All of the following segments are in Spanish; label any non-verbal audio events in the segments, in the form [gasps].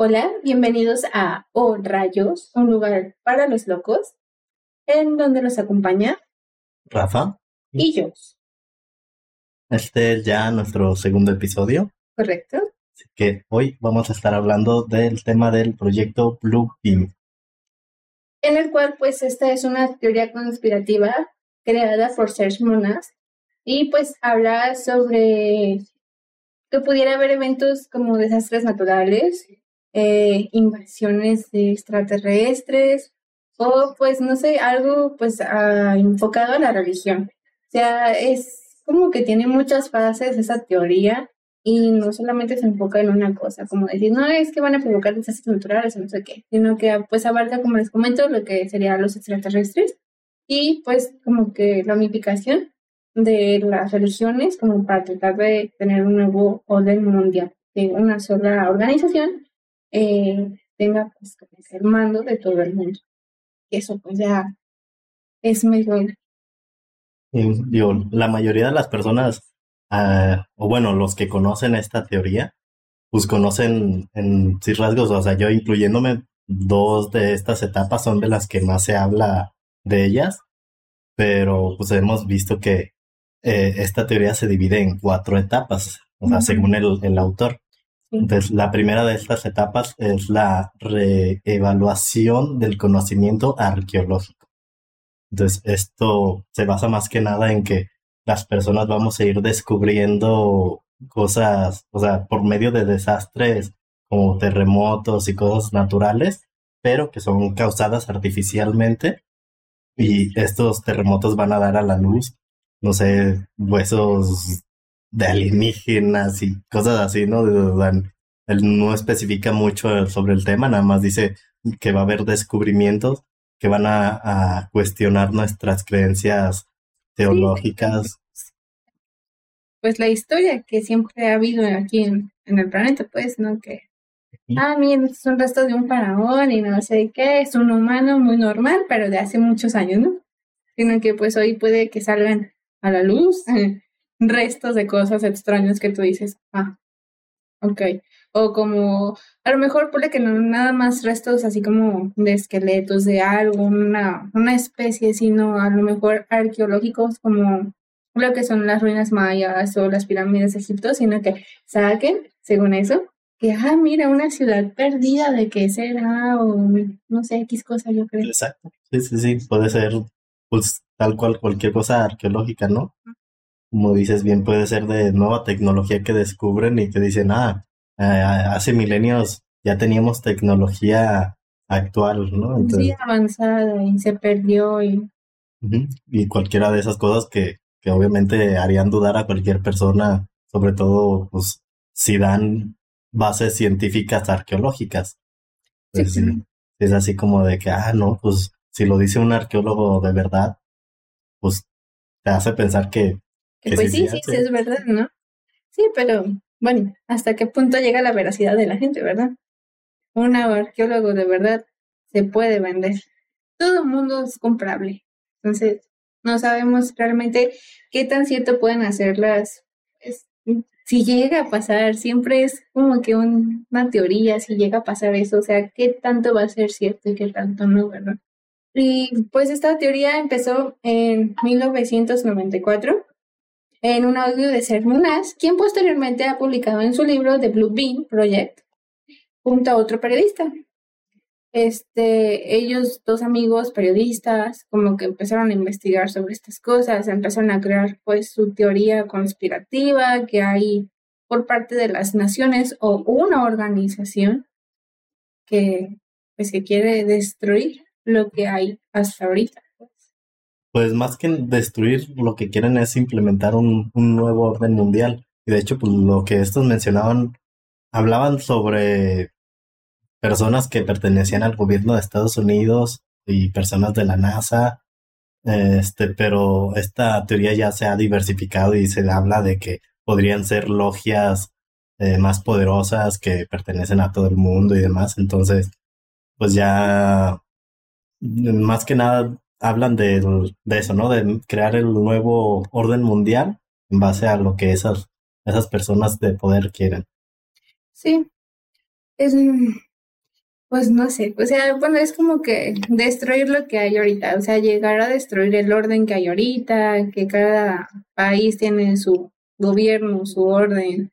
Hola, bienvenidos a O Rayos, un lugar para los locos, en donde los acompaña Rafa. y yo. Este es ya nuestro segundo episodio, ¿Correcto? así que hoy vamos a estar hablando del tema del proyecto Blue Beam. En el cual, pues, esta es una teoría conspirativa creada por Serge Monas y, pues, habla sobre que pudiera haber eventos como desastres naturales, eh, invasiones de extraterrestres o, pues, no sé, algo, pues, ah, enfocado a la religión. O sea, es como que tiene muchas fases esa teoría y no solamente se enfoca en una cosa, como decir, no, es que van a provocar desastres naturales o no sé qué, sino que pues abarca, como les comento, lo que serían los extraterrestres y pues como que la unificación de las religiones como para tratar de tener un nuevo orden mundial, que una sola organización eh, tenga pues que el mando de todo el mundo. Eso pues ya es medio Y, digo, la mayoría de las personas, ah, o bueno, los que conocen esta teoría, pues conocen en sí rasgos, o sea, yo incluyéndome, dos de estas etapas son de las que más se habla de ellas, pero pues hemos visto que eh, esta teoría se divide en cuatro etapas, o sea, según el, el autor. Entonces, la primera de estas etapas es la reevaluación del conocimiento arqueológico. Entonces, esto se basa más que nada en que las personas vamos a ir descubriendo cosas, o sea, por medio de desastres como terremotos y cosas naturales, pero que son causadas artificialmente. Y estos terremotos van a dar a la luz, no sé, huesos de alienígenas y cosas así, ¿no? Él no especifica mucho sobre el tema, nada más dice que va a haber descubrimientos que van a, a cuestionar nuestras creencias teológicas. pues la historia que siempre ha habido aquí en, en el planeta, pues, ¿no? Que, ah, miren, son restos de un faraón y no sé qué, es un humano muy normal, pero de hace muchos años, ¿no? Sino que pues hoy puede que salgan a la luz [laughs] restos de cosas extrañas que tú dices, ah, ok. O como, a lo mejor puede que no nada más restos así como de esqueletos de algo, una, una especie, sino a lo mejor arqueológicos como lo que son las ruinas mayas o las pirámides de Egipto, sino que saquen, según eso, que, ah, mira, una ciudad perdida, ¿de qué será? O no sé, X cosa, yo creo. Exacto. Sí, sí, sí, puede ser pues tal cual cualquier cosa arqueológica, ¿no? Como dices bien, puede ser de nueva tecnología que descubren y que dicen, ah, eh, hace milenios ya teníamos tecnología actual, ¿no? Sí, Entonces, avanzada y se perdió y y cualquiera de esas cosas que, que obviamente harían dudar a cualquier persona, sobre todo, pues, si dan bases científicas arqueológicas. Sí, Pues, sí, es así como de que, ah, no, pues, si lo dice un arqueólogo de verdad, pues, te hace pensar que, que pues sí, sí, sí, es verdad, ¿no? Sí, pero bueno, ¿hasta qué punto llega la veracidad de la gente, verdad? Un arqueólogo de verdad se puede vender. Todo el mundo es comprable. Entonces, no sabemos realmente qué tan cierto pueden hacer las... es- si llega a pasar, siempre es como que un- una teoría, si llega a pasar eso, o sea, qué tanto va a ser cierto y qué tanto no, ¿verdad? Y pues esta teoría empezó en 1994 en un audio de Serge quien posteriormente ha publicado en su libro The Blue Beam Project junto a otro periodista. Este, ellos, dos amigos periodistas, como que empezaron a investigar sobre estas cosas, empezaron a crear pues su teoría conspirativa que hay por parte de las naciones o una organización que pues que quiere destruir lo que hay hasta ahorita. Pues, más que destruir, lo que quieren es implementar un, un nuevo orden mundial. Y de hecho, pues, lo que estos mencionaban, hablaban sobre personas que pertenecían al gobierno de Estados Unidos y personas de la NASA, este, pero esta teoría ya se ha diversificado y se habla de que podrían ser logias eh, más poderosas que pertenecen a todo el mundo y demás. Entonces, pues ya más que nada hablan de, de eso, ¿no? De crear el nuevo orden mundial en base a lo que esas, esas personas de poder quieren. Sí, es, Pues no sé, o sea, bueno, es como que destruir lo que hay ahorita, o sea, llegar a destruir el orden que hay ahorita, que cada país tiene su gobierno, su orden,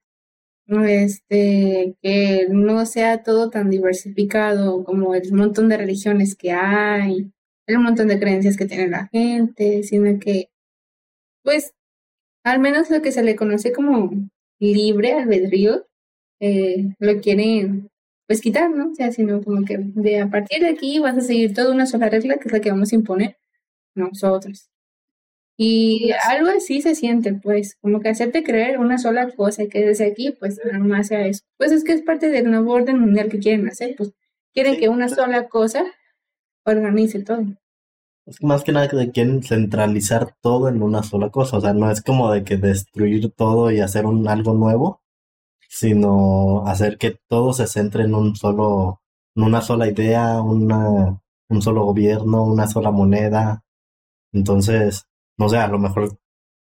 este, que no sea todo tan diversificado como el montón de religiones que hay, el montón de creencias que tiene la gente, sino que, pues, al menos lo que se le conoce como libre albedrío, eh, lo quieren pues quitar, ¿no? O sea, sino como que de a partir de aquí vas a seguir toda una sola regla que es la que vamos a imponer nosotros. Y algo así se siente, pues, como que hacerte creer una sola cosa y que desde aquí, pues, nada más sea eso. Pues es que es parte del nuevo orden mundial que quieren hacer, pues, quieren que una sola cosa organice todo. Es más que nada que quieren centralizar todo en una sola cosa, o sea, no es como de que destruir todo y hacer un algo nuevo, sino hacer que todo se centre en un solo, en una sola idea, una, un solo gobierno, una sola moneda. Entonces, no sé, a lo mejor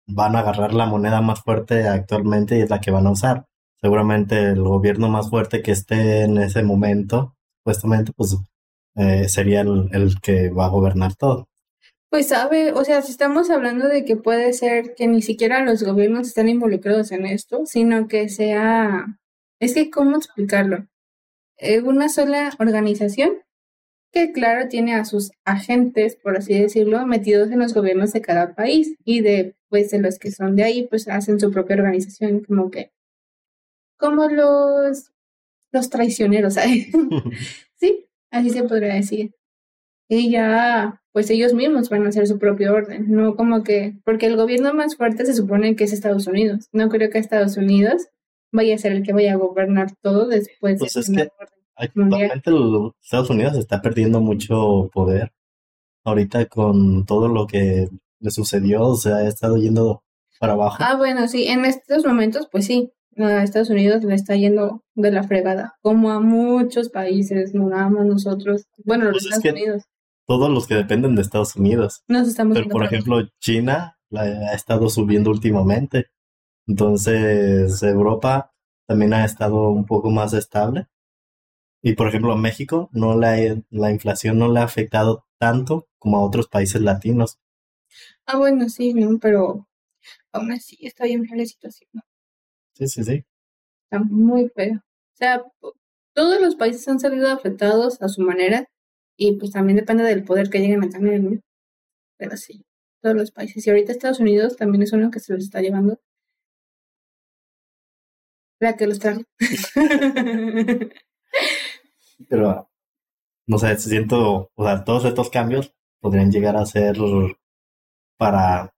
van a agarrar la moneda más fuerte actualmente y es la que van a usar. Seguramente el gobierno más fuerte que esté en ese momento, supuestamente, pues eh, sería el, el que va a gobernar todo. Pues sabe, o sea, si estamos hablando de que puede ser que ni siquiera los gobiernos estén involucrados en esto, sino que sea, es que, ¿cómo explicarlo? Eh, una sola organización que, claro, tiene a sus agentes, por así decirlo, metidos en los gobiernos de cada país y de, pues, de los que son de ahí, pues, hacen su propia organización, como que, como los, los traicioneros, ¿sabes? [laughs] sí, así se podría decir. Y ya pues ellos mismos van a hacer su propio orden, no como que, porque el gobierno más fuerte se supone que es Estados Unidos. No creo que Estados Unidos vaya a ser el que vaya a gobernar todo después pues es que actualmente Estados Unidos está perdiendo mucho poder. Ahorita con todo lo que le sucedió, o sea, ha estado yendo para abajo. Ah, bueno, sí, en estos momentos, pues sí, a Estados Unidos le está yendo de la fregada, como a muchos países, no nada más nosotros, bueno, los pues Estados Unidos todos los que dependen de Estados Unidos. Pero, por ejemplo, China la ha estado subiendo últimamente. Entonces, Europa también ha estado un poco más estable. Y, por ejemplo, a México no la, la inflación no le ha afectado tanto como a otros países latinos. Ah, bueno, sí, pero aún así está bien la situación. Sí, sí, sí. Está muy feo. O sea, todos los países han salido afectados a su manera, y pues también depende del poder que lleguen a tener. Pero sí, todos los países. Y ahorita Estados Unidos también es uno que se los está llevando. La que los [laughs] trajo. Pero, no sé, siento, o sea, todos estos cambios podrían llegar a ser para,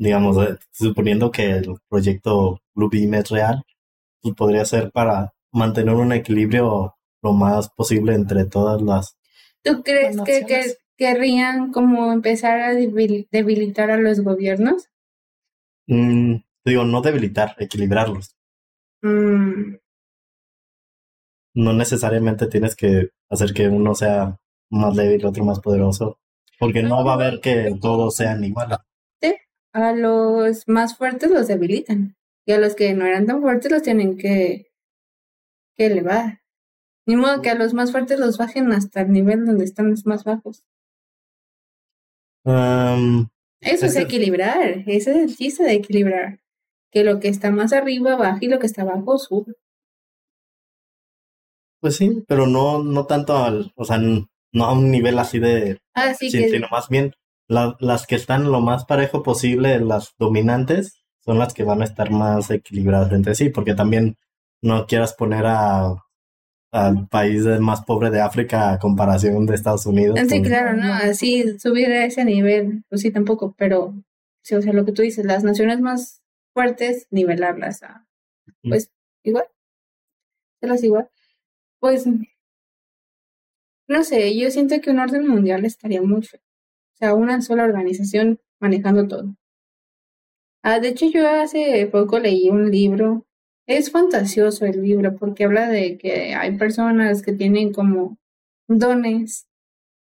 digamos, eh, suponiendo que el proyecto Bluebeam es real, pues podría ser para mantener un equilibrio lo más posible entre todas las ¿Tú crees que, querrían como empezar a debilitar a los gobiernos? Mm, digo, no debilitar, equilibrarlos. Mm. No necesariamente tienes que hacer que uno sea más débil y otro más poderoso, porque no, va a haber que todos sean iguales. A los más fuertes los debilitan y a los que no eran tan fuertes los tienen que, que elevar. Ni modo que a los más fuertes los bajen hasta el nivel donde están los más bajos. Eso es equilibrar, ese es el chiste de equilibrar. Que lo que está más arriba baje y lo que está abajo sube. Pues sí, pero no, no tanto al, o sea, no a un nivel así de... Ah, sino más bien las que están lo más parejo posible, las dominantes, son las que van a estar más equilibradas entre sí, porque también no quieras poner a al país más pobre de África a comparación de Estados Unidos. Sí, claro, no, así subir a ese nivel, pues sí, tampoco, pero, sí, o sea, lo que tú dices, las naciones más fuertes, nivelarlas a, pues, igual, hacerlas igual. Pues, no sé, yo siento que un orden mundial estaría muy feo. O sea, una sola organización manejando todo. Ah, de hecho, yo hace poco leí un libro es fantasioso el libro porque habla de que hay personas que tienen como dones,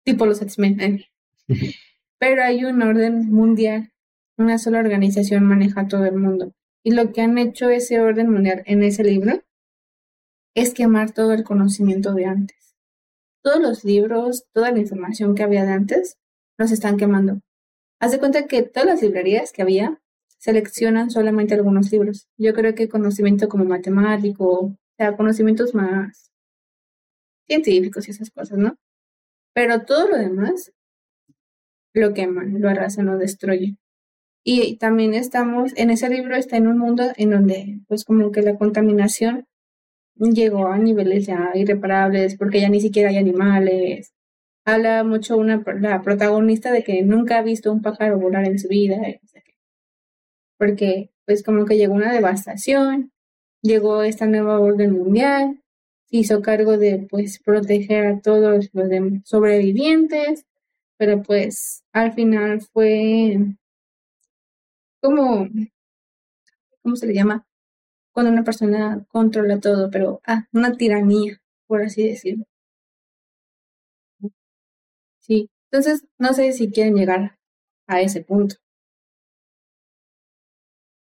tipo los X-Men, ¿eh? [laughs] pero hay un orden mundial, una sola organización maneja todo el mundo. Y lo que han hecho ese orden mundial en ese libro es quemar todo el conocimiento de antes. todos los libros, toda la información que había de antes, los están quemando. Haz de cuenta que todas las librerías que había seleccionan solamente algunos libros. Yo creo que conocimiento como matemático, o conocimientos más científicos y esas cosas, ¿no? Pero todo lo demás lo queman, lo arrasan, lo destruyen. Y también estamos, en ese libro está en un mundo en donde, pues como que la contaminación llegó a niveles ya irreparables, porque ya ni siquiera hay animales. Habla mucho una, la protagonista de que nunca ha visto un pájaro volar en su vida, porque pues como que llegó una devastación, llegó esta nueva orden mundial, se hizo cargo de pues proteger a todos los sobrevivientes, pero pues al final fue como, ¿cómo se le llama? Cuando una persona controla todo, pero, ah, una tiranía, por así decirlo. Sí, entonces no sé si quieren llegar a ese punto.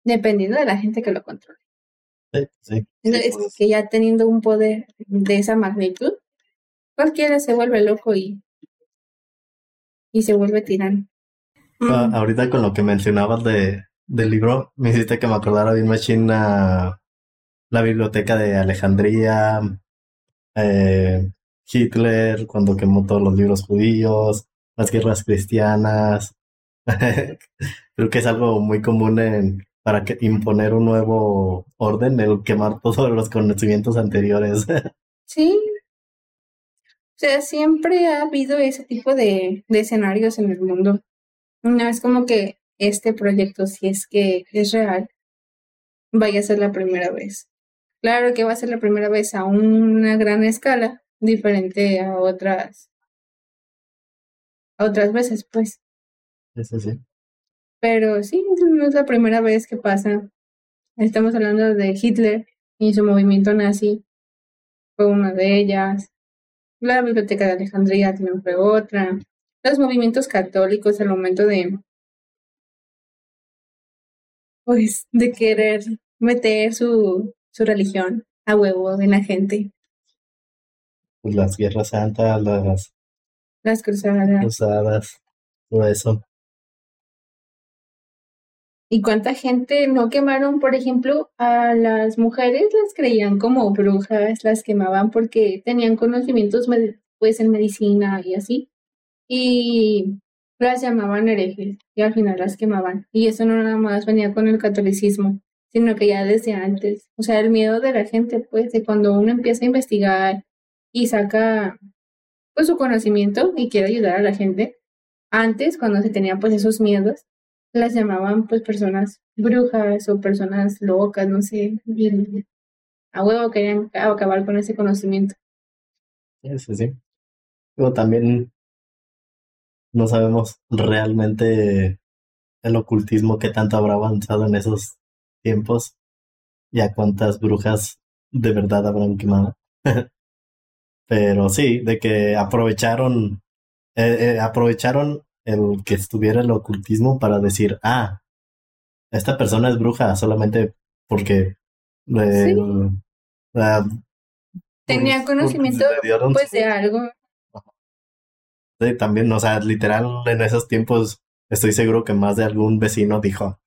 Dependiendo de la gente que lo controle. Sí, sí. es que ya teniendo un poder de esa magnitud, cualquiera se vuelve loco y, y se vuelve tirano. Ah, Mm, ahorita con lo que mencionabas de, del libro, me hiciste que me acordara bien machín a la biblioteca de Alejandría, eh, Hitler, cuando quemó todos los libros judíos, las guerras cristianas. [laughs] Creo que es algo muy común en, para que, imponer un nuevo orden, el quemar todos los conocimientos anteriores. [laughs] Sí, o sea, siempre ha habido ese tipo de, de escenarios en el mundo. No es como que este proyecto, si es que es real, vaya a ser la primera vez. Claro que va a ser la primera vez a una gran escala, diferente a otras, a otras veces, pues. Sí. Pero sí, no es la primera vez que pasa. Estamos hablando de Hitler y su movimiento nazi, fue una de ellas. La Biblioteca de Alejandría también fue otra. Los movimientos católicos al momento de, pues, de querer meter su, su religión a huevo en la gente. Pues las guerras santas, las Las cruzadas. cruzadas, todo eso. ¿Y cuánta gente no quemaron, por ejemplo, a las mujeres? Las creían como brujas, las quemaban porque tenían conocimientos pues en medicina y así. Y las llamaban herejes y al final las quemaban. Y eso no nada más venía con el catolicismo, sino que ya desde antes. O sea, el miedo de la gente, pues, de cuando uno empieza a investigar y saca pues su conocimiento y quiere ayudar a la gente. Antes, cuando se tenían pues esos miedos, las llamaban pues personas brujas o personas locas, no sé, y a huevo querían acabar con ese conocimiento. Sí, sí, también no sabemos realmente el ocultismo que tanto habrá avanzado en esos tiempos y a cuántas brujas de verdad habrán quemado. [laughs] Pero sí, de que aprovecharon, eh, eh, aprovecharon el que estuviera el ocultismo para decir, ah, esta persona es bruja solamente porque Sí. ah, Tenía pues, conocimiento pues su- de algo. Sí, también, o sea, literal, en esos tiempos estoy seguro que más de algún vecino dijo,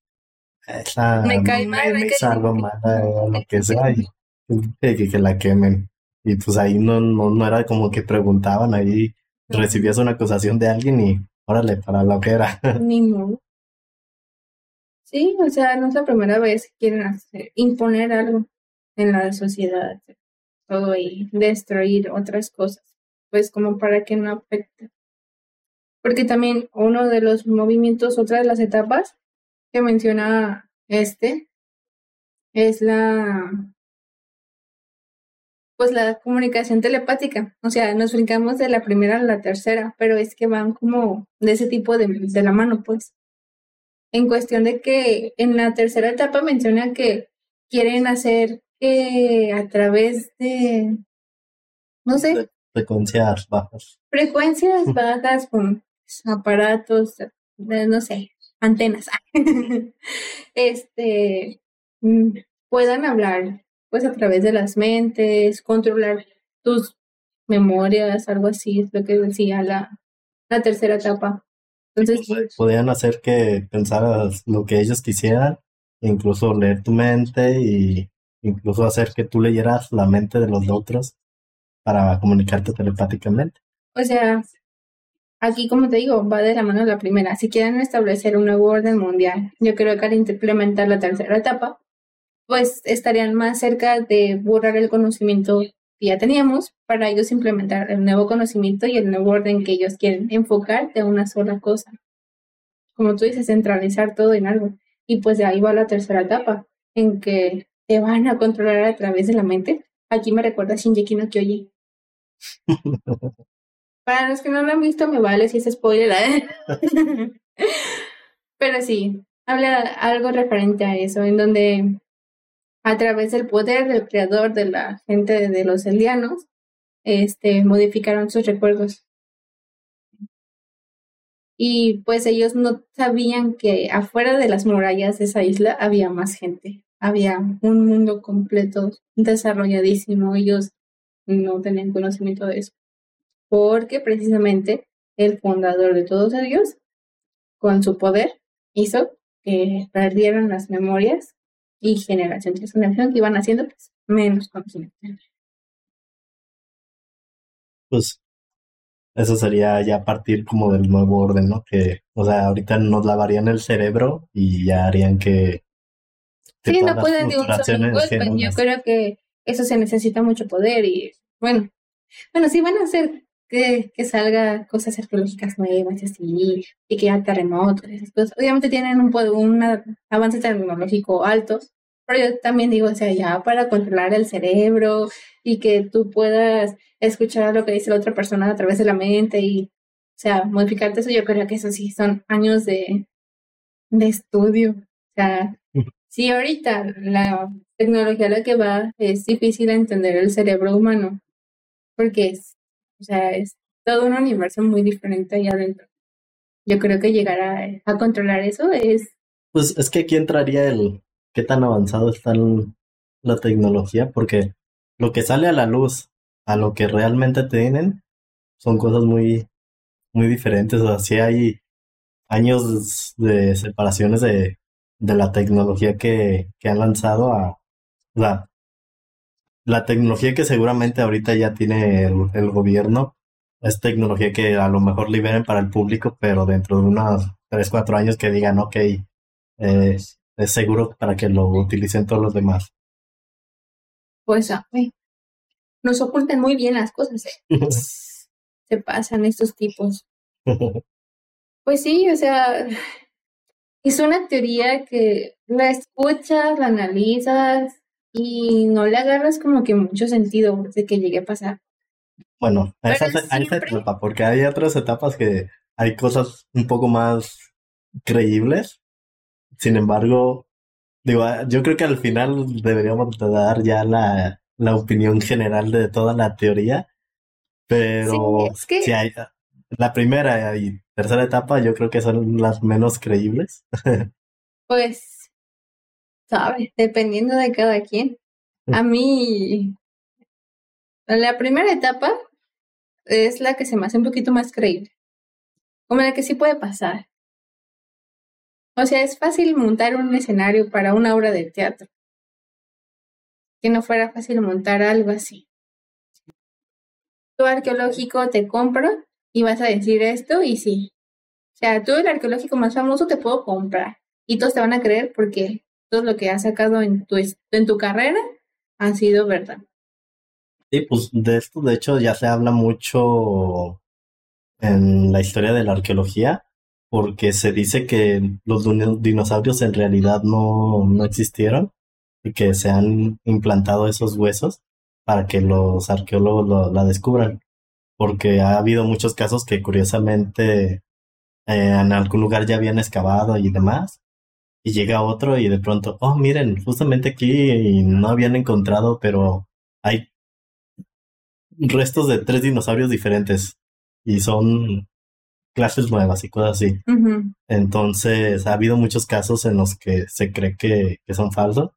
esa Me cae mal, me me cae hizo algo mal". mala o [laughs] lo que sea, y y que, que la quemen. Y pues ahí no, no, no era como que preguntaban, ahí recibías una acusación de alguien y órale, para lo que era. [laughs] Ni modo. Sí, o sea, no es la primera vez que quieren hacer, imponer algo en la sociedad, todo y destruir otras cosas, pues como para que no afecte. Porque también uno de los movimientos, otra de las etapas que menciona este, es la, pues la comunicación telepática. O sea, nos brincamos de la primera a la tercera, pero es que van como de ese tipo de, de la mano, pues. En cuestión de que en la tercera etapa menciona que quieren hacer que a través de, no sé, Frecuencias bajas. frecuencias [laughs] bajas con aparatos, eh, no sé, antenas, [laughs] este, mm, puedan hablar, pues a través de las mentes, controlar tus memorias, algo así, es lo que decía la, la tercera etapa. Entonces, pues, podían hacer que pensaras lo que ellos quisieran, incluso leer tu mente y incluso hacer que tú leyeras la mente de los otros para comunicarte telepáticamente. O sea, aquí como te digo, va de la mano la primera. Si quieren establecer un nuevo orden mundial, yo creo que al implementar la tercera etapa, pues estarían más cerca de borrar el conocimiento que ya teníamos para ellos implementar el nuevo conocimiento y el nuevo orden que ellos quieren enfocar de una sola cosa. Como tú dices, centralizar todo en algo. Y pues de ahí va la tercera etapa, en que te van a controlar a través de la mente. Aquí me recuerda a Shinji no Kyoji. [laughs] Para los que no lo han visto, me vale si es spoiler. ¿eh? [laughs] [laughs] Pero sí, habla algo referente a eso, en donde a través del poder del creador de la gente de los elianos, este, modificaron sus recuerdos. Y pues ellos no sabían que afuera de las murallas de esa isla había más gente, había un mundo completo, desarrolladísimo, ellos no tenían conocimiento de eso, porque precisamente el fundador de todos ellos, con su poder, hizo que perdieran las memorias y generación tras generación que iban haciendo pues, menos conocimiento. Pues eso sería ya partir como del nuevo orden, ¿no? Que, o sea, ahorita nos lavarían el cerebro y ya harían que... sí, no pueden de un solo golpe. Yo creo que eso se necesita mucho poder y, bueno, bueno, sí van a hacer que, que salga cosas arqueológicas nuevas y así, y que haya terremotos, esas cosas. Obviamente tienen un, un avance tecnológico alto, pero yo también digo, o sea, ya para controlar el cerebro y que tú puedas escuchar lo que dice la otra persona a través de la mente y, o sea, modificarte eso, yo creo que eso sí son años de, de estudio. O sea, si ahorita la tecnología a la que va es difícil entender el cerebro humano, porque es o sea, es todo un universo muy diferente ahí adentro. Yo creo que llegar a, controlar eso es... Pues es que aquí entraría el qué tan avanzado está la tecnología, porque lo que sale a la luz a lo que realmente tienen son cosas muy, muy diferentes. O sea, sí hay años de separaciones de, de la tecnología que, que han lanzado a, la la tecnología que seguramente ahorita ya tiene el, gobierno es tecnología que a lo mejor liberen para el público, pero dentro de unos 3, 4 años que digan, ok, es seguro para que lo utilicen todos los demás. Pues, ah, nos ocultan muy bien las cosas. ¿eh? [laughs] Se pasan estos tipos. [laughs] Pues sí, o sea, es una teoría que la escuchas, la analizas, y no le agarras como que mucho sentido de que llegue a pasar. Bueno, a esa, etapa, porque hay otras etapas que hay cosas un poco más creíbles. Sin embargo, digo, ah, yo creo que al final deberíamos dar ya la, la opinión general de toda la teoría. Pero si hay, la primera y tercera etapa yo creo que son las menos creíbles. [laughs] pues ¿sabes? Dependiendo de cada quien. A mí, la primera etapa es la que se me hace un poquito más creíble. Como la que sí puede pasar. O sea, es fácil montar un escenario para una obra de teatro. Que no fuera fácil montar algo así. Tu arqueológico te compra y vas a decir esto y sí. O sea, tú el arqueológico más famoso te puedo comprar. Y todos te van a creer porque todo lo que has sacado en tu, en tu carrera ha sido verdad. Sí, pues de esto de hecho ya se habla mucho en la historia de la arqueología, porque se dice que los dinosaurios en realidad no, no existieron y que se han implantado esos huesos para que los arqueólogos la descubran. Porque ha habido muchos casos que curiosamente eh, en algún lugar ya habían excavado y demás, y llega otro y de pronto, oh, miren, justamente aquí no habían encontrado, pero hay restos de tres dinosaurios diferentes y son clases nuevas y cosas así. Entonces, ha habido muchos casos en los que se cree que, que son falsos.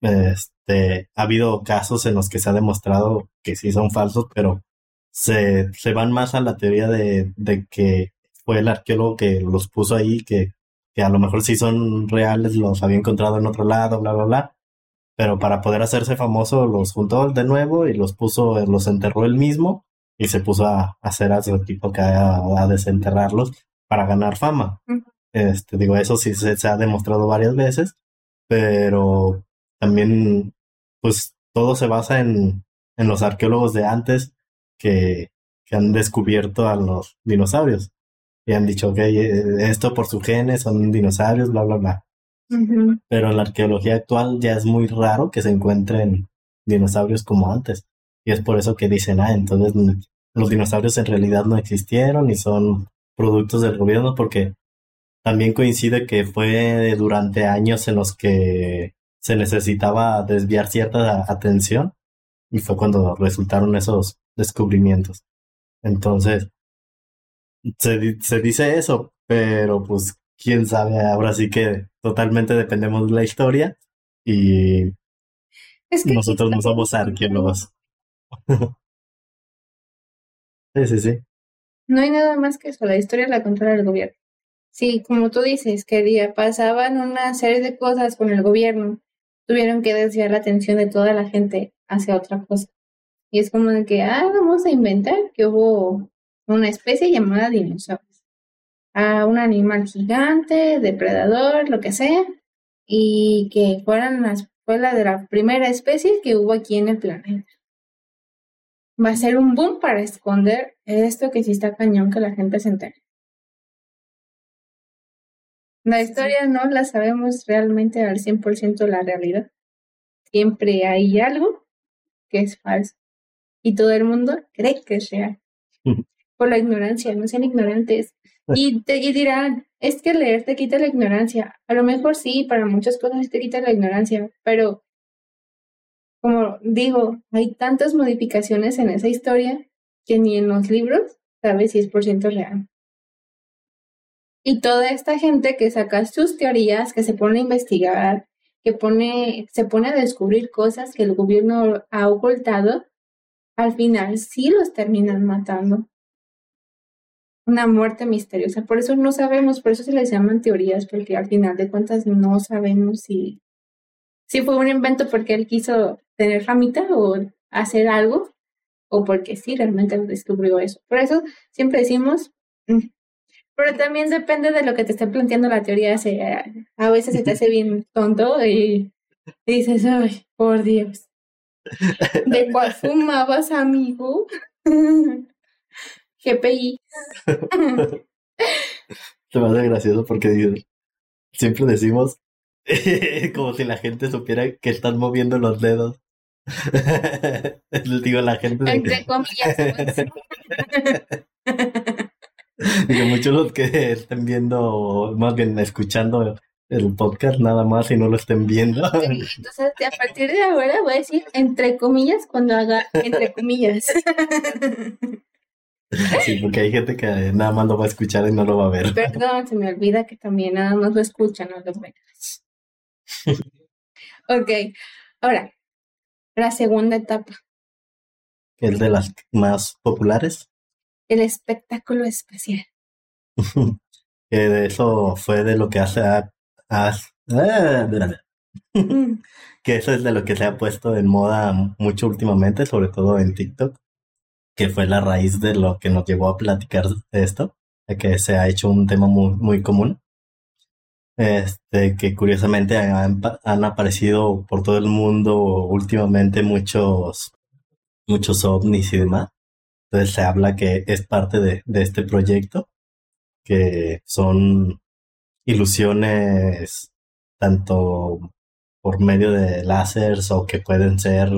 Este, ha habido casos en los que se ha demostrado que sí son falsos, pero se, se van más a la teoría de, de que fue el arqueólogo que los puso ahí, que, que a lo mejor sí son reales, los había encontrado en otro lado, bla, bla, bla. Pero para poder hacerse famoso los juntó de nuevo y los puso, los enterró él mismo y se puso a, hacer a su equipo que a, a desenterrarlos para ganar fama. Este, digo, eso sí se, se, ha demostrado varias veces, pero también, pues, todo se basa en, en los arqueólogos de antes que, que han descubierto a los dinosaurios y han dicho, ok, eh, esto por su genes son dinosaurios, bla, bla, bla. Pero en la arqueología actual ya es muy raro que se encuentren dinosaurios como antes. Y es por eso que dicen, ah, entonces los dinosaurios en realidad no existieron y son productos del gobierno porque también coincide que fue durante años en los que se necesitaba desviar cierta atención y fue cuando resultaron esos descubrimientos. Entonces, se, se dice eso, pero pues quién sabe, ahora sí que totalmente dependemos de la historia y nosotros no somos arqueólogos. [laughs] sí, sí, sí. No hay nada más que eso, la historia la controla el gobierno. Sí, como tú dices, que pasaban una serie de cosas con el gobierno, tuvieron que desviar la atención de toda la gente hacia otra cosa. Y es como de que, ah, vamos a inventar que hubo una especie llamada dinosaurios. A un animal gigante, depredador, lo que sea, y que fueran la escuela de la primera especie que hubo aquí en el planeta. Va a ser un boom para esconder esto que sí está cañón que la gente se entere. La historia no la sabemos realmente al 100% la realidad. Siempre hay algo que es falso. Y todo el mundo cree que es real. [laughs] Por la ignorancia, no sean ignorantes. Y, te, dirán, es que leer te quita la ignorancia. A lo mejor sí, para muchas cosas te quita la ignorancia, pero como digo, hay tantas modificaciones en esa historia que ni en los libros sabes si es por ciento real. Y toda esta gente que saca sus teorías, que se pone a investigar, que pone, se pone a descubrir cosas que el gobierno ha ocultado, al final sí los terminan matando. Una muerte misteriosa. Por eso no sabemos, por eso se les llaman teorías, porque al final de cuentas no sabemos si, si fue un invento porque él quiso tener famita o hacer algo, o porque sí realmente descubrió eso. Por eso siempre decimos, mm, pero también depende de lo que te esté planteando la teoría. a veces se te hace bien tonto y dices, ay, por Dios. [laughs] ¿De cuál fumabas, amigo? [laughs] GPI. [laughs] Se me hace gracioso porque siempre decimos [laughs] como si la gente supiera que están moviendo los dedos. [laughs] Digo, la gente. Entre comillas. Digo, muchos los que estén viendo, más bien escuchando el podcast nada más y no lo estén viendo. entonces, a partir de ahora voy a decir entre comillas cuando haga entre comillas. [laughs] Sí, porque hay gente que nada más lo va a escuchar y no lo va a ver. Perdón, se me olvida que también nada más lo escuchan, no lo ven. [laughs] ok, ahora, la segunda etapa. ¿El de las más populares? El espectáculo especial. [laughs] que de eso fue de lo que hace... Ah, mm. que eso es de lo que se ha puesto en moda mucho últimamente, sobre todo en TikTok, que fue la raíz de lo que nos llevó a platicar de esto, de que se ha hecho un tema muy, muy común. Este, que curiosamente han, han, aparecido por todo el mundo últimamente muchos, muchos ovnis y demás. Entonces se habla que es parte de, de este proyecto, que son ilusiones tanto por medio de láseres o que pueden ser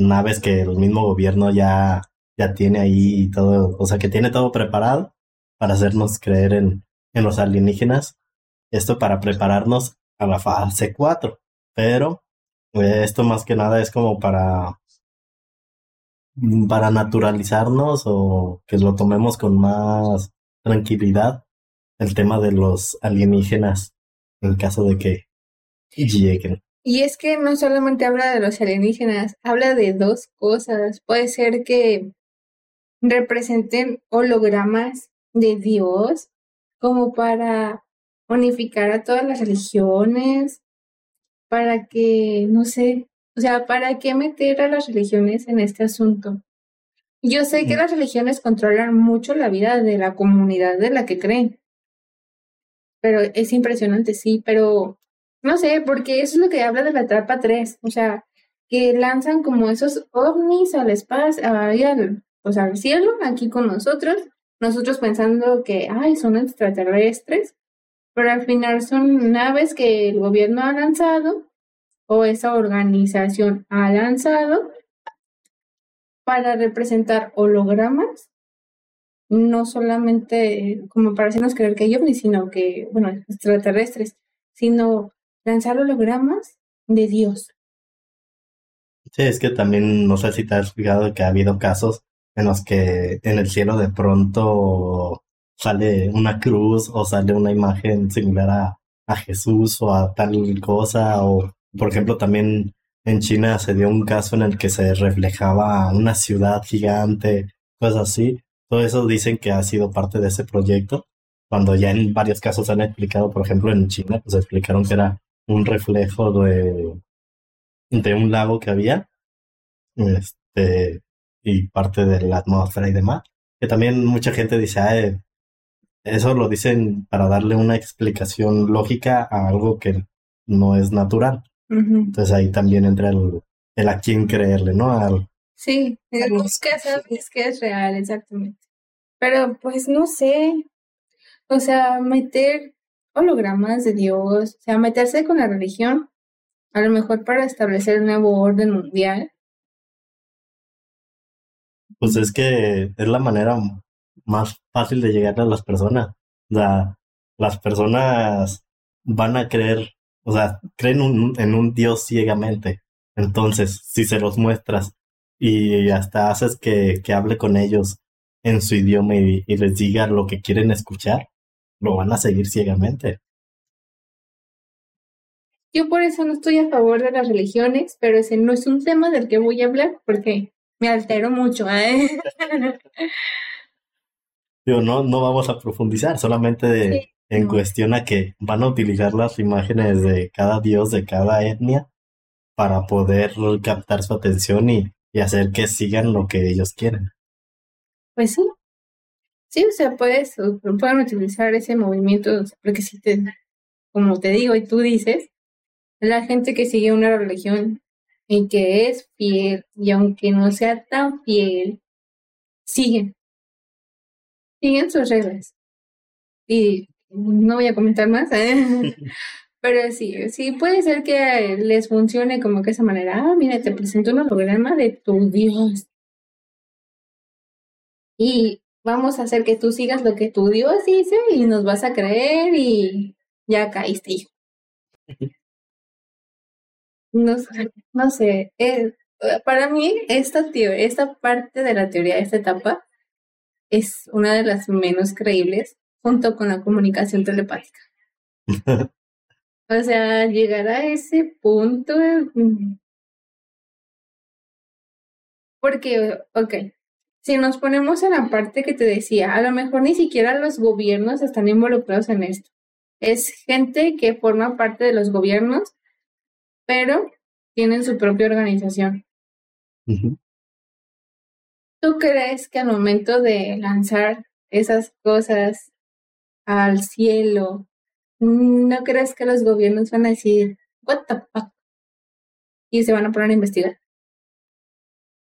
naves que el mismo gobierno ya, ya tiene ahí y todo, o sea que tiene todo preparado para hacernos creer en, en los alienígenas. Esto para prepararnos a la fase 4. Pero eh, esto más que nada es como para para naturalizarnos o que lo tomemos con más tranquilidad el tema de los alienígenas en caso de que lleguen. Y es que no solamente habla de los alienígenas, habla de dos cosas. Puede ser que representen hologramas de Dios como para unificar a todas las religiones, para que, no sé, o sea, ¿para qué meter a las religiones en este asunto? Yo sé que las religiones controlan mucho la vida de la comunidad de la que creen, pero es impresionante, sí, pero no sé, porque eso es lo que habla de la etapa 3, o sea, que lanzan como esos ovnis al espacio, al, sea, al cielo, aquí con nosotros, nosotros pensando que, ay, son extraterrestres, pero al final son naves que el gobierno ha lanzado o esa organización ha lanzado para representar hologramas, no solamente como para hacernos creer que hay ovnis, sino que, bueno, extraterrestres, sino lanzar hologramas de Dios. Sí, es que también no sé si te has fijado que ha habido casos en los que en el cielo de pronto sale una cruz o sale una imagen similar a, a Jesús o a tal cosa o por ejemplo también en China se dio un caso en el que se reflejaba una ciudad gigante, cosas así. Todo eso dicen que ha sido parte de ese proyecto, cuando ya en varios casos han explicado, por ejemplo en China, pues explicaron que era un reflejo de, de un lago que había, este, y parte de la atmósfera y demás. Que también mucha gente dice, ah, eso lo dicen para darle una explicación lógica a algo que no es natural. Entonces ahí también entra el, el, a quién creerle, ¿no? Al, sí, busca sabes que es real, exactamente. Pero pues no sé, o sea, meter hologramas de Dios, o sea, meterse con la religión, a lo mejor para establecer un nuevo orden mundial. Pues es que es la manera más fácil de llegar a las personas. O sea, las personas van a creer, o sea, creen en un Dios ciegamente. Entonces, si se los muestras y hasta haces que, que hable con ellos en su idioma y, y les diga lo que quieren escuchar, lo van a seguir ciegamente. Yo por eso no estoy a favor de las religiones, pero ese no es un tema del que voy a hablar porque me altero mucho. ¿eh? [laughs] no, no vamos a profundizar, solamente en cuestión a que van a utilizar las imágenes de cada dios, de cada etnia, para poder captar su atención y, y hacer que sigan lo que ellos quieren. Pues sí, Sí, o sea, puedes, pueden utilizar ese movimiento, porque si te, como te digo y tú dices, la gente que sigue una religión y que es fiel, y aunque no sea tan fiel, siguen, siguen sus reglas. Y no voy a comentar más, ¿eh? [laughs] pero sí, sí puede ser que les funcione como que esa manera, ah, mira, te presento un holograma de tu Dios. Y vamos a hacer que tú sigas lo que tu Dios dice y nos vas a creer y ya caíste, hijo. No, no sé, eh, para mí esta, esta parte de la teoría, esta etapa, es una de las menos creíbles junto con la comunicación telepática. [laughs] o sea, llegar a ese punto... Mm, porque, ok, si nos ponemos en la parte que te decía, a lo mejor ni siquiera los gobiernos están involucrados en esto. Es gente que forma parte de los gobiernos, pero tienen su propia organización. ¿Tú crees que al momento de lanzar esas cosas al cielo, no crees que los gobiernos van a decir, what the fuck? Y se van a poner a investigar.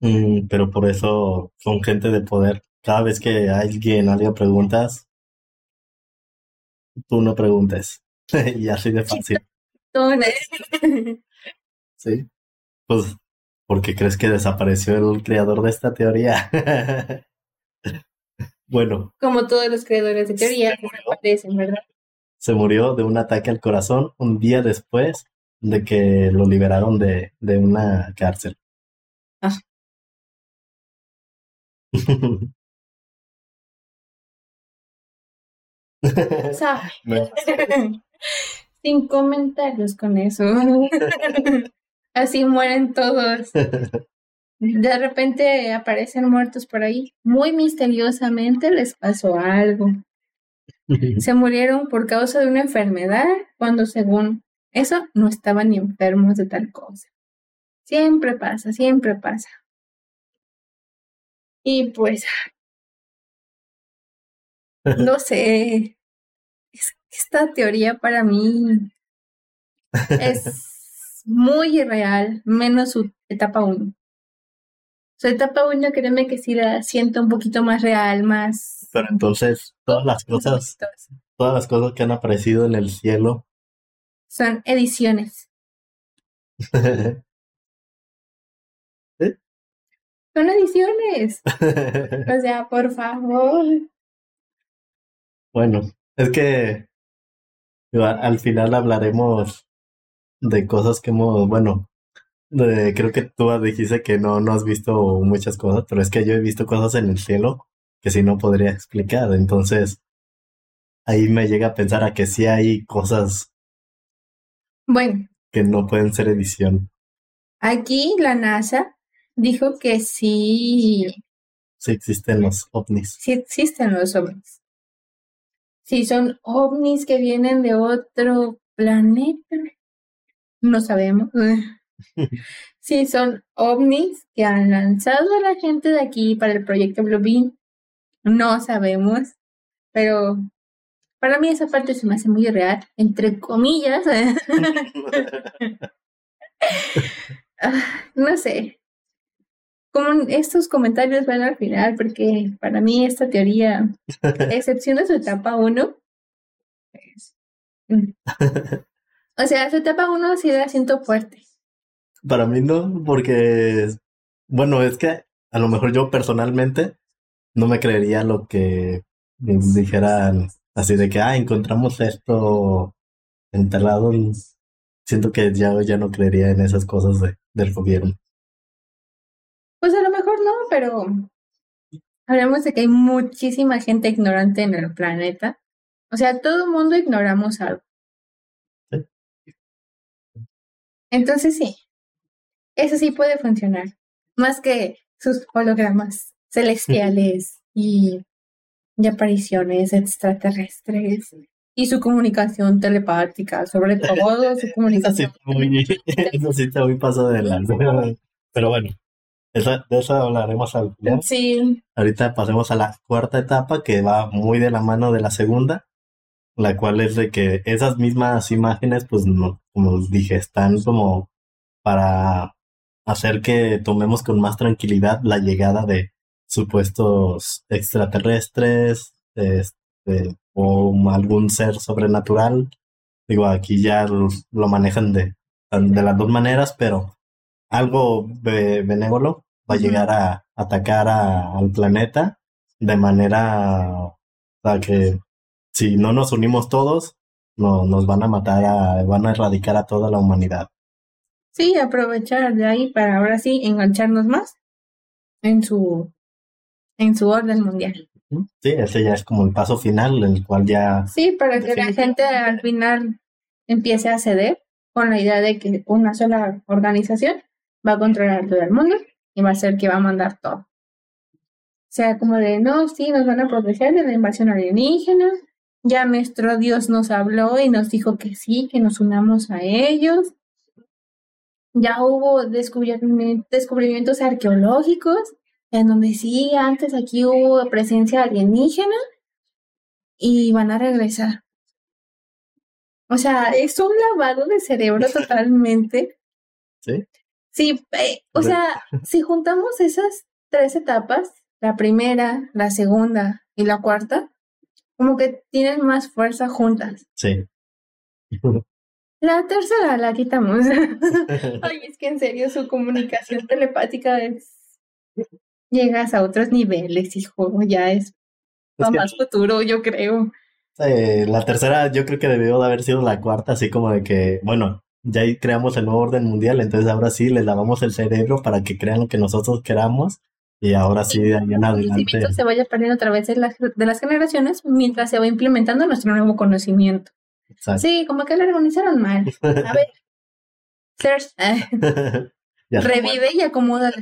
Mm, pero por eso son gente de poder. Cada vez que alguien alguien preguntas, tú no preguntes. [laughs] y así de fácil. [laughs] sí. Pues, porque crees que desapareció el creador de esta teoría. [laughs] bueno. Como todos los creadores de teoría desaparecen, ¿verdad? Se murió de un ataque al corazón un día después de que lo liberaron de, de una cárcel. Ah. [laughs] [laughs] [laughs] Sin comentarios con eso. Así mueren todos. De repente aparecen muertos por ahí. Muy misteriosamente les pasó algo. Se murieron por causa de una enfermedad cuando según eso no estaban ni enfermos de tal cosa. Siempre pasa, siempre pasa. Y pues, [laughs] no sé, esta teoría para mí es muy irreal, menos su etapa 1. Su etapa 1, créeme que sí la siento un poquito más real, más... Pero entonces, todas las cosas, todas las cosas que han aparecido en el cielo... Son ediciones. [laughs] Son ediciones. [laughs] o sea, por favor. Bueno, es que al final hablaremos de cosas que hemos, bueno, creo que tú dijiste que no, no has visto muchas cosas, pero es que yo he visto cosas en el cielo que si no podría explicar. Entonces, ahí me llega a pensar a que sí hay cosas bueno, que no pueden ser edición. Aquí la NASA dijo que sí. Sí existen los ovnis. Sí existen los ovnis. Si son ovnis que vienen de otro planeta, no sabemos. [laughs] si son ovnis que han lanzado a la gente de aquí para el proyecto Blue Bean, no sabemos. Pero para mí esa parte se me hace muy real, entre comillas. [laughs] [laughs] Ah, no sé, como estos comentarios van al final, porque para mí esta teoría, [laughs] excepción de su etapa 1, pues, mm. o sea, su etapa 1 sí la siento fuerte. Para mí no, porque, bueno, es que a lo mejor yo personalmente no me creería lo que dijeran así de que, ah, encontramos esto enterrado. Siento que ya, ya no creería en esas cosas de, del gobierno. Pues a lo mejor no, pero hablamos de que hay muchísima gente ignorante en el planeta. O sea, todo el mundo ignoramos algo. ¿Sí? Entonces sí, eso sí puede funcionar. Más que sus hologramas celestiales [laughs] y, y apariciones extraterrestres y su comunicación telepática, sobre todo su [laughs] comunicación. [laughs] Eso sí, está muy paso de Pero bueno, esa, de eso hablaremos al final. Sí. Ahorita pasemos a la cuarta etapa que va muy de la mano de la segunda, la cual es de que esas mismas imágenes, pues no, como dije, están como para hacer que tomemos con más tranquilidad la llegada de supuestos extraterrestres este, o algún ser sobrenatural. Digo, aquí ya lo, manejan de, de las dos maneras, pero algo benévolo va a llegar a atacar al planeta de manera que si no nos unimos todos, no, nos van a matar, a, van a erradicar a toda la humanidad. Sí, aprovechar de ahí para ahora sí engancharnos más en su, en su orden mundial. Sí, ese ya es como el paso final, el cual ya... Sí, para que la gente al final empiece a ceder con la idea de que una sola organización va a controlar todo el mundo y va a ser que va a mandar todo. O sea, como de, no, sí, nos van a proteger de la invasión alienígena. Ya nuestro Dios nos habló y nos dijo que sí, que nos unamos a ellos. Ya hubo descubrimientos arqueológicos en donde sí, antes aquí hubo presencia alienígena y van a regresar. O sea, es un lavado de cerebro [laughs] totalmente. Sí. Sí, eh, o sea, si juntamos esas tres etapas, la primera, la segunda y la cuarta, como que tienen más fuerza juntas. Sí. [laughs] La tercera la quitamos. [laughs] Ay, es que en serio su comunicación telepática es... Llegas a otros niveles, hijo, ya es, más futuro, yo creo. la tercera yo creo que debió de haber sido la cuarta, así como de que, bueno, ya ahí creamos el nuevo orden mundial, entonces ahora sí les lavamos el cerebro para que crean lo que nosotros queramos y ahora sí de ahí en adelante. se vaya perdiendo a través de las, de las generaciones mientras se va implementando nuestro nuevo conocimiento. Exacto. Sí, como que lo organizaron mal. A ver, [laughs] [laughs] Ya. revive y acomódala.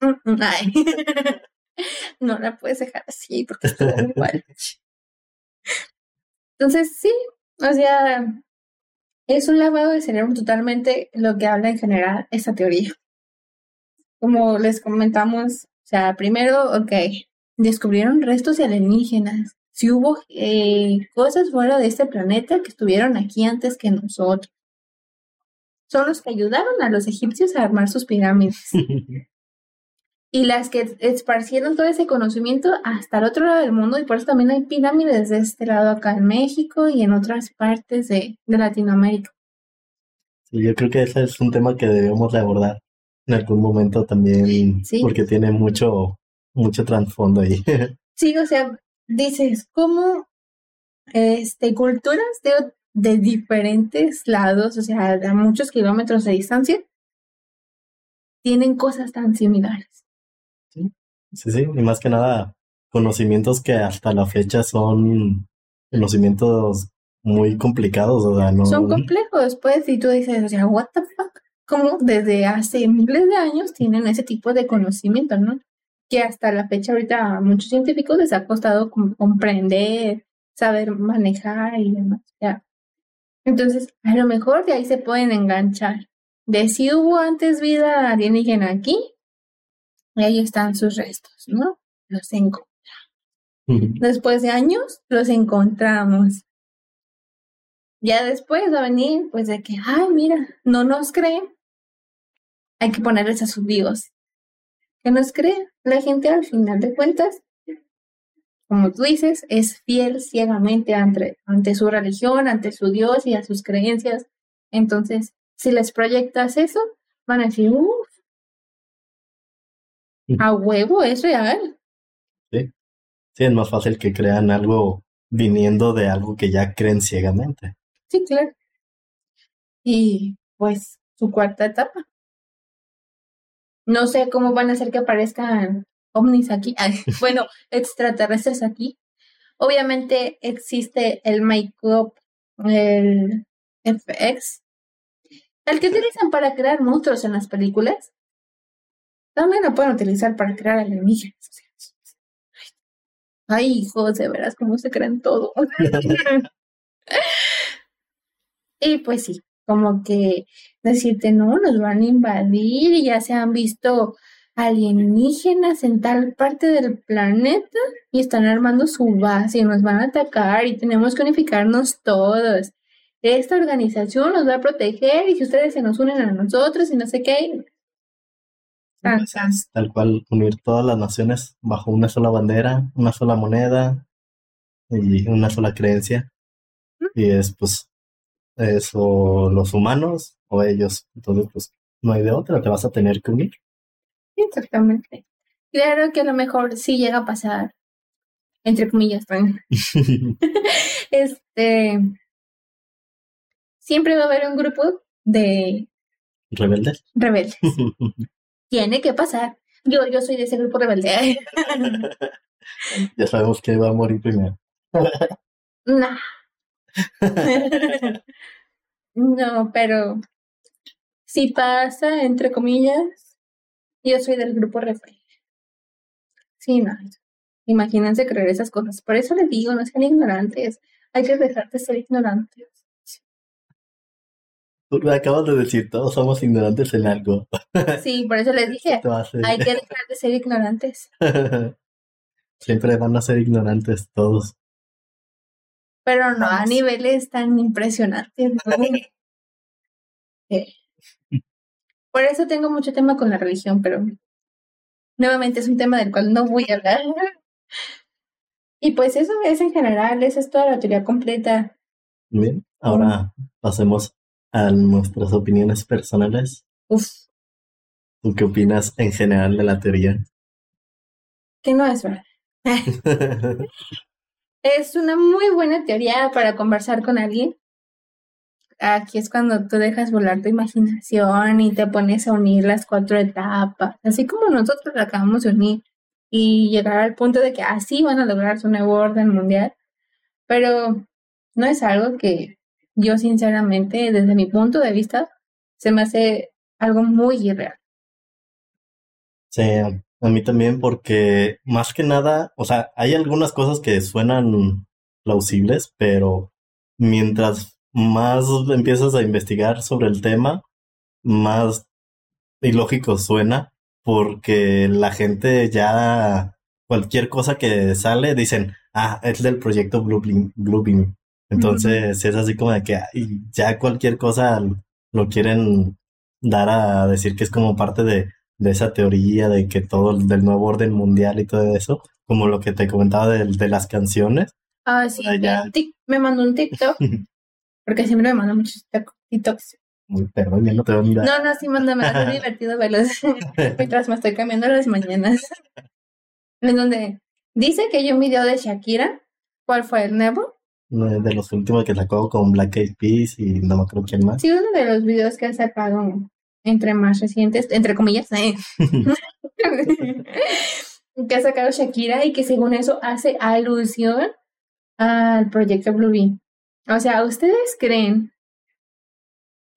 Mm, mm. [laughs] No la puedes dejar así porque estuvo muy mal. Entonces, sí, o sea, es un lavado de cerebro totalmente lo que habla en general esta teoría. Como les comentamos, o sea, primero, ok, descubrieron restos de alienígenas. Si hubo eh, cosas fuera de este planeta que estuvieron aquí antes que nosotros. Son los que ayudaron a los egipcios a armar sus pirámides. [laughs] y las que esparcieron todo ese conocimiento hasta el otro lado del mundo y por eso también hay pirámides de este lado acá en México y en otras partes de, de Latinoamérica. Sí, yo creo que ese es un tema que debemos de abordar en algún momento también, Sí. porque tiene mucho, mucho trasfondo ahí. [laughs] Sí, o sea, dices, ¿cómo este, culturas de, de diferentes lados, o sea, a muchos kilómetros de distancia, tienen cosas tan similares? Sí, sí, y más que nada, conocimientos que hasta la fecha son conocimientos muy complicados, o sea, no... Son complejos, pues, y tú dices, o sea, what the fuck? ¿Cómo desde hace miles de años tienen ese tipo de conocimiento, no? Que hasta la fecha ahorita a muchos científicos les ha costado com- comprender, saber manejar y demás, ya. Entonces, a lo mejor de ahí se pueden enganchar. De si hubo antes vida alienígena aquí, y ahí están sus restos, ¿no? Los encontramos. Después de años, los encontramos. Ya después va a venir, pues, de que, ay, mira, no nos creen. Hay que ponerles a sus dios. Que nos creen. La gente, al final de cuentas, como tú dices, es fiel ciegamente ante, ante su religión, ante su dios y a sus creencias. Entonces, si les proyectas eso, van a decir, uff, a huevo, es real. Sí, es más fácil que crean algo viniendo de algo que ya creen ciegamente. Sí, claro. Y pues su cuarta etapa. No sé cómo van a hacer que aparezcan ovnis aquí. [laughs] Ay, bueno, extraterrestres aquí. Obviamente existe el make-up, el FX, el que utilizan para crear monstruos en las películas. También lo pueden utilizar para crear alienígenas. Ay, hijos, de veras, cómo se creen todo. [laughs] Y pues sí, como que decirte, no, nos van a invadir y ya se han visto alienígenas en tal parte del planeta y están armando su base y nos van a atacar y tenemos que unificarnos todos. Esta organización nos va a proteger y si ustedes se nos unen a nosotros y no sé qué. Tal cual unir todas las naciones bajo una sola bandera, una sola moneda y una sola creencia. Y es pues eso los humanos o ellos. Entonces pues no hay de otra, te vas a tener que unir. Exactamente. Claro que a lo mejor sí llega a pasar, entre comillas. [laughs] Este, siempre va a haber un grupo de Rebeldes. rebeldes. [laughs] Tiene que pasar. Yo, yo soy de ese grupo rebelde. [laughs] ya sabemos que va a morir primero. [laughs] Nah. [laughs] No, pero si pasa, entre comillas, yo soy del grupo rebelde. Sí, no. Imagínense creer esas cosas. Por eso les digo, no sean ignorantes. Hay que dejar de ser ignorantes. Tú me acabas de decir, todos somos ignorantes en algo. Sí, por eso les dije, hay que dejar de ser ignorantes. [laughs] Siempre van a ser ignorantes todos. Pero no a niveles tan impresionantes. ¿no? [laughs] Sí. Por eso tengo mucho tema con la religión, pero nuevamente es un tema del cual no voy a hablar. Y pues eso es en general, esa es toda la teoría completa. Bien, ahora pasemos a nuestras opiniones personales. Uf, ¿Tú qué opinas en general de la teoría? que no es verdad. [laughs] Es una muy buena teoría para conversar con alguien. Aquí es cuando tú dejas volar tu imaginación y te pones a unir las cuatro etapas, así como nosotros la acabamos de unir y llegar al punto de que así van a lograr su nuevo orden mundial. Pero no es algo que yo sinceramente, desde mi punto de vista, se me hace algo muy irreal. Sí, a mí también porque más que nada, o sea, hay algunas cosas que suenan plausibles, pero mientras más empiezas a investigar sobre el tema, más ilógico suena porque la gente ya cualquier cosa que sale dicen, ah, es del proyecto Bluebeam. Entonces es así como de que ya cualquier cosa lo quieren dar a decir que es como parte de, esa teoría de que todo del nuevo orden mundial y todo eso, como lo que te comentaba de, de las canciones. Ah, sí, me mandó un TikTok, [laughs] porque siempre me manda muchos TikToks. perdón, ya no te voy a mirar. No, no, sí, mándame, [laughs] es divertido verlos [laughs] mientras me estoy cambiando las mañanas. en donde dice que hay un video de Shakira, ¿cuál fue el nuevo? De los últimos que sacó con Black Eyed Peas y no me acuerdo quién más. Sí, uno de los videos que ha sacado entre más recientes, entre comillas, ¿eh? [laughs] que ha sacado Shakira y que según eso hace alusión al proyecto Bluebeam. O sea, ¿ustedes creen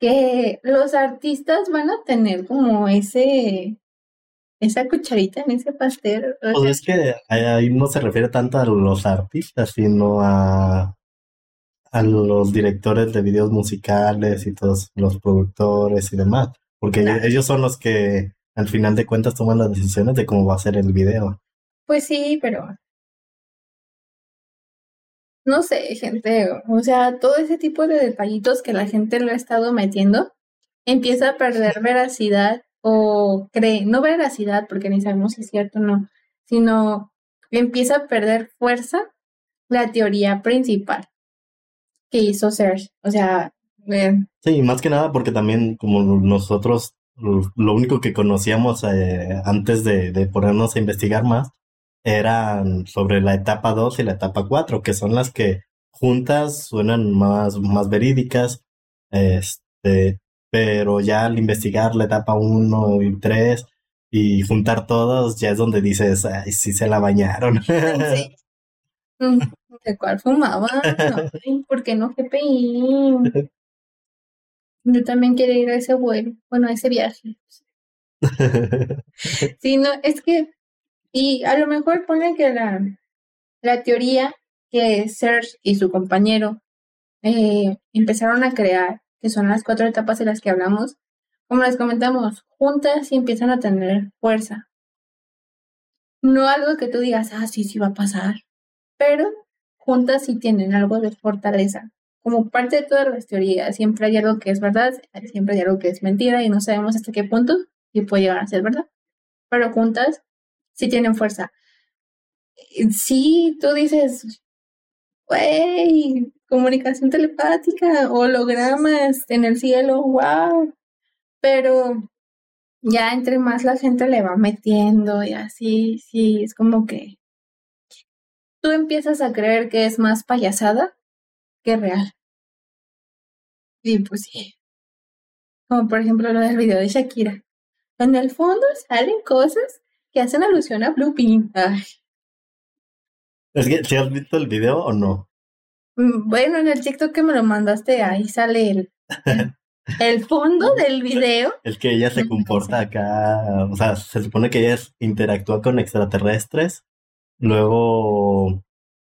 que los artistas van a tener como ese esa cucharita en ese pastel? pues es que ahí no se refiere tanto a los artistas, sino a, a los directores de videos musicales y todos los productores y demás. Porque ellos son los que al final de cuentas toman las decisiones de cómo va a ser el video. Pues sí, pero no sé, gente, o sea, todo ese tipo de detallitos que la gente le ha estado metiendo empieza a perder veracidad o cree, no veracidad, porque ni sabemos si es cierto o no, sino empieza a perder fuerza la teoría principal que hizo Serge. O sea, Sí, más que nada porque también como nosotros lo único que conocíamos eh, antes de, de, ponernos a investigar más eran sobre la etapa 2 y la etapa 4, que son las que juntas suenan más, más verídicas, este, pero ya al investigar la etapa 1 y 3 y juntar todos, ya es donde dices, ay, sí se la bañaron. [laughs] Sí. [laughs] ¿De cuál fumaba? No, ¿Por qué no GPI? Yo también quiero ir a ese vuelo, bueno, a ese viaje. [laughs] sí, no, es que, y a lo mejor pone que la, la teoría que Serge y su compañero eh, empezaron a crear, que son las cuatro etapas de las que hablamos, como les comentamos, juntas y empiezan a tener fuerza. No algo que tú digas, ah, sí, sí va a pasar, pero juntas sí tienen algo de fortaleza como parte de todas las teorías, siempre hay algo que es verdad, siempre hay algo que es mentira y no sabemos hasta qué punto y puede llegar a ser verdad. Pero juntas sí tienen fuerza. Sí, tú dices, güey, comunicación telepática, hologramas en el cielo, wow. Pero ya entre más la gente le va metiendo y así, sí, es como que tú empiezas a creer que es más payasada que real. Y pues sí. Como por ejemplo lo del video de Shakira. En el fondo salen cosas que hacen alusión a Blue Ay. Es que, ¿te has visto el video o no? Mm, bueno, en el TikTok que me lo mandaste, ahí sale el, el fondo [laughs] del video. El que ella se comporta acá, o sea, se supone que ella interactúa con extraterrestres, luego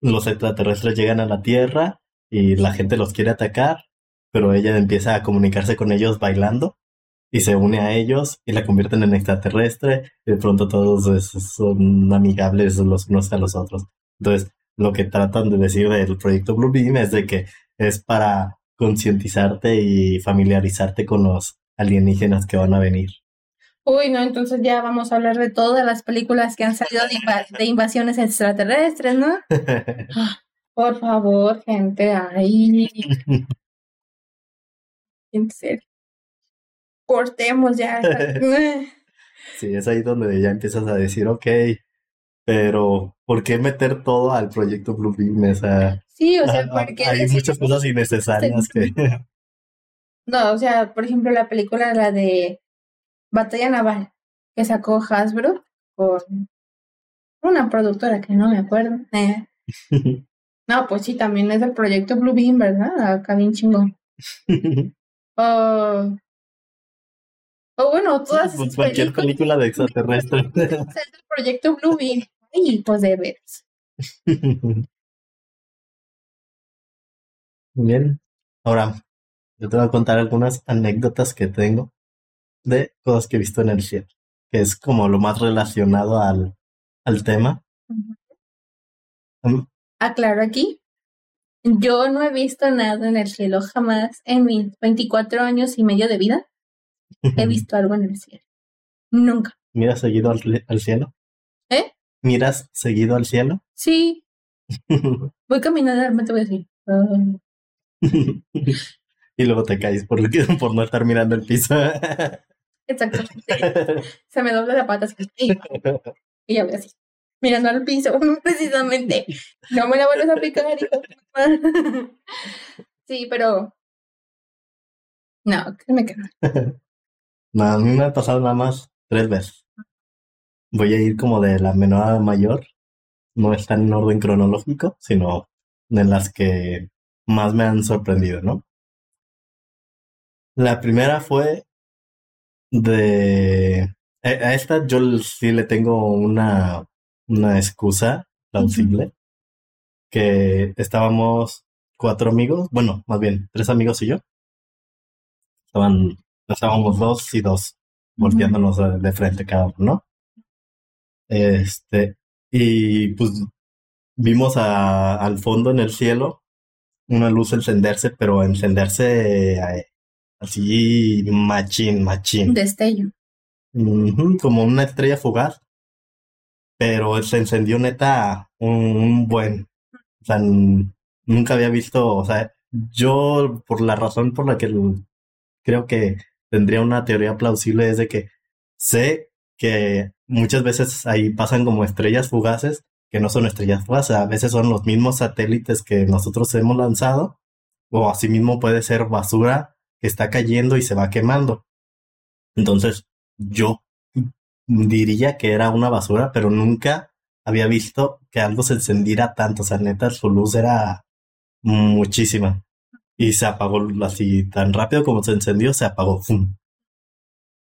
los extraterrestres llegan a la Tierra y la gente los quiere atacar pero ella empieza a comunicarse con ellos bailando y se une a ellos y la convierten en extraterrestre y de pronto todos son amigables los unos a los otros. Entonces, lo que tratan de decir del proyecto Bluebeam es de que es para concientizarte y familiarizarte con los alienígenas que van a venir. Uy, no, entonces ya vamos a hablar de todas las películas que han salido de, [laughs] invasiones extraterrestres, ¿no? [laughs] [gasps] Por favor, gente, ahí. [laughs] en serio. Cortemos ya. sí, es ahí donde ya empiezas a decir, ok, pero ¿por qué meter todo al proyecto Bluebeam? O sí, o sea, porque... Hay muchas cosas innecesarias que... No, o sea, por ejemplo, la película, la de Batalla Naval, que sacó Hasbro con una productora que no me acuerdo. Eh. [laughs] No, pues sí, también es el proyecto Blue Beam, ¿verdad? Acá bien chingón. [laughs] Oh. O bueno, todas Pues cualquier película de extraterrestre. Es el proyecto Blue Beam. Ay, pues de veras. [laughs] Bien. Ahora, yo te voy a contar algunas anécdotas que tengo de cosas que he visto en el cielo, que es como lo más relacionado al, al tema. Mm, Aclaro aquí. Yo no he visto nada en el cielo jamás en mis 24 años y medio de vida. He [laughs] visto algo en el cielo. Nunca. ¿Miras seguido al, al cielo? ¿Eh? ¿Miras seguido al cielo? Sí, [laughs] voy caminando y de repente voy a decir. "Ah". [laughs] y luego te caes por, por no estar mirando el piso. Exactamente. [laughs] Se me dobla la pata así. [laughs] Y ya voy así. Mirando al piso, [laughs] precisamente. No me la vuelves a de madre. Sí, pero. No, créeme que no. No, a mí me ha pasado nada más tres veces. Voy a ir como de la menor a la mayor. No están en orden cronológico, sino en las que más me han sorprendido, ¿no? La primera fue de... eh, A esta yo sí le tengo una, una excusa plausible, que estábamos cuatro amigos, bueno, más bien tres amigos y yo. Estaban, estábamos dos y dos, volteándonos de, de frente cada uno, ¿no? Este, y pues vimos a- al fondo en el cielo una luz encenderse, pero encenderse así machín, machín. Destello. Como una estrella fugaz, pero se encendió neta un, un buen. O sea, nunca había visto, o sea, yo por la razón por la que creo que tendría una teoría plausible es de que sé que muchas veces ahí pasan como estrellas fugaces, que no son estrellas fugaces, a veces son los mismos satélites que nosotros hemos lanzado, o asimismo puede ser basura está cayendo y se va quemando. Entonces, yo diría que era una basura, pero nunca había visto que algo se encendiera tanto. O sea, neta, su luz era muchísima. Y se apagó así tan rápido como se encendió, se apagó.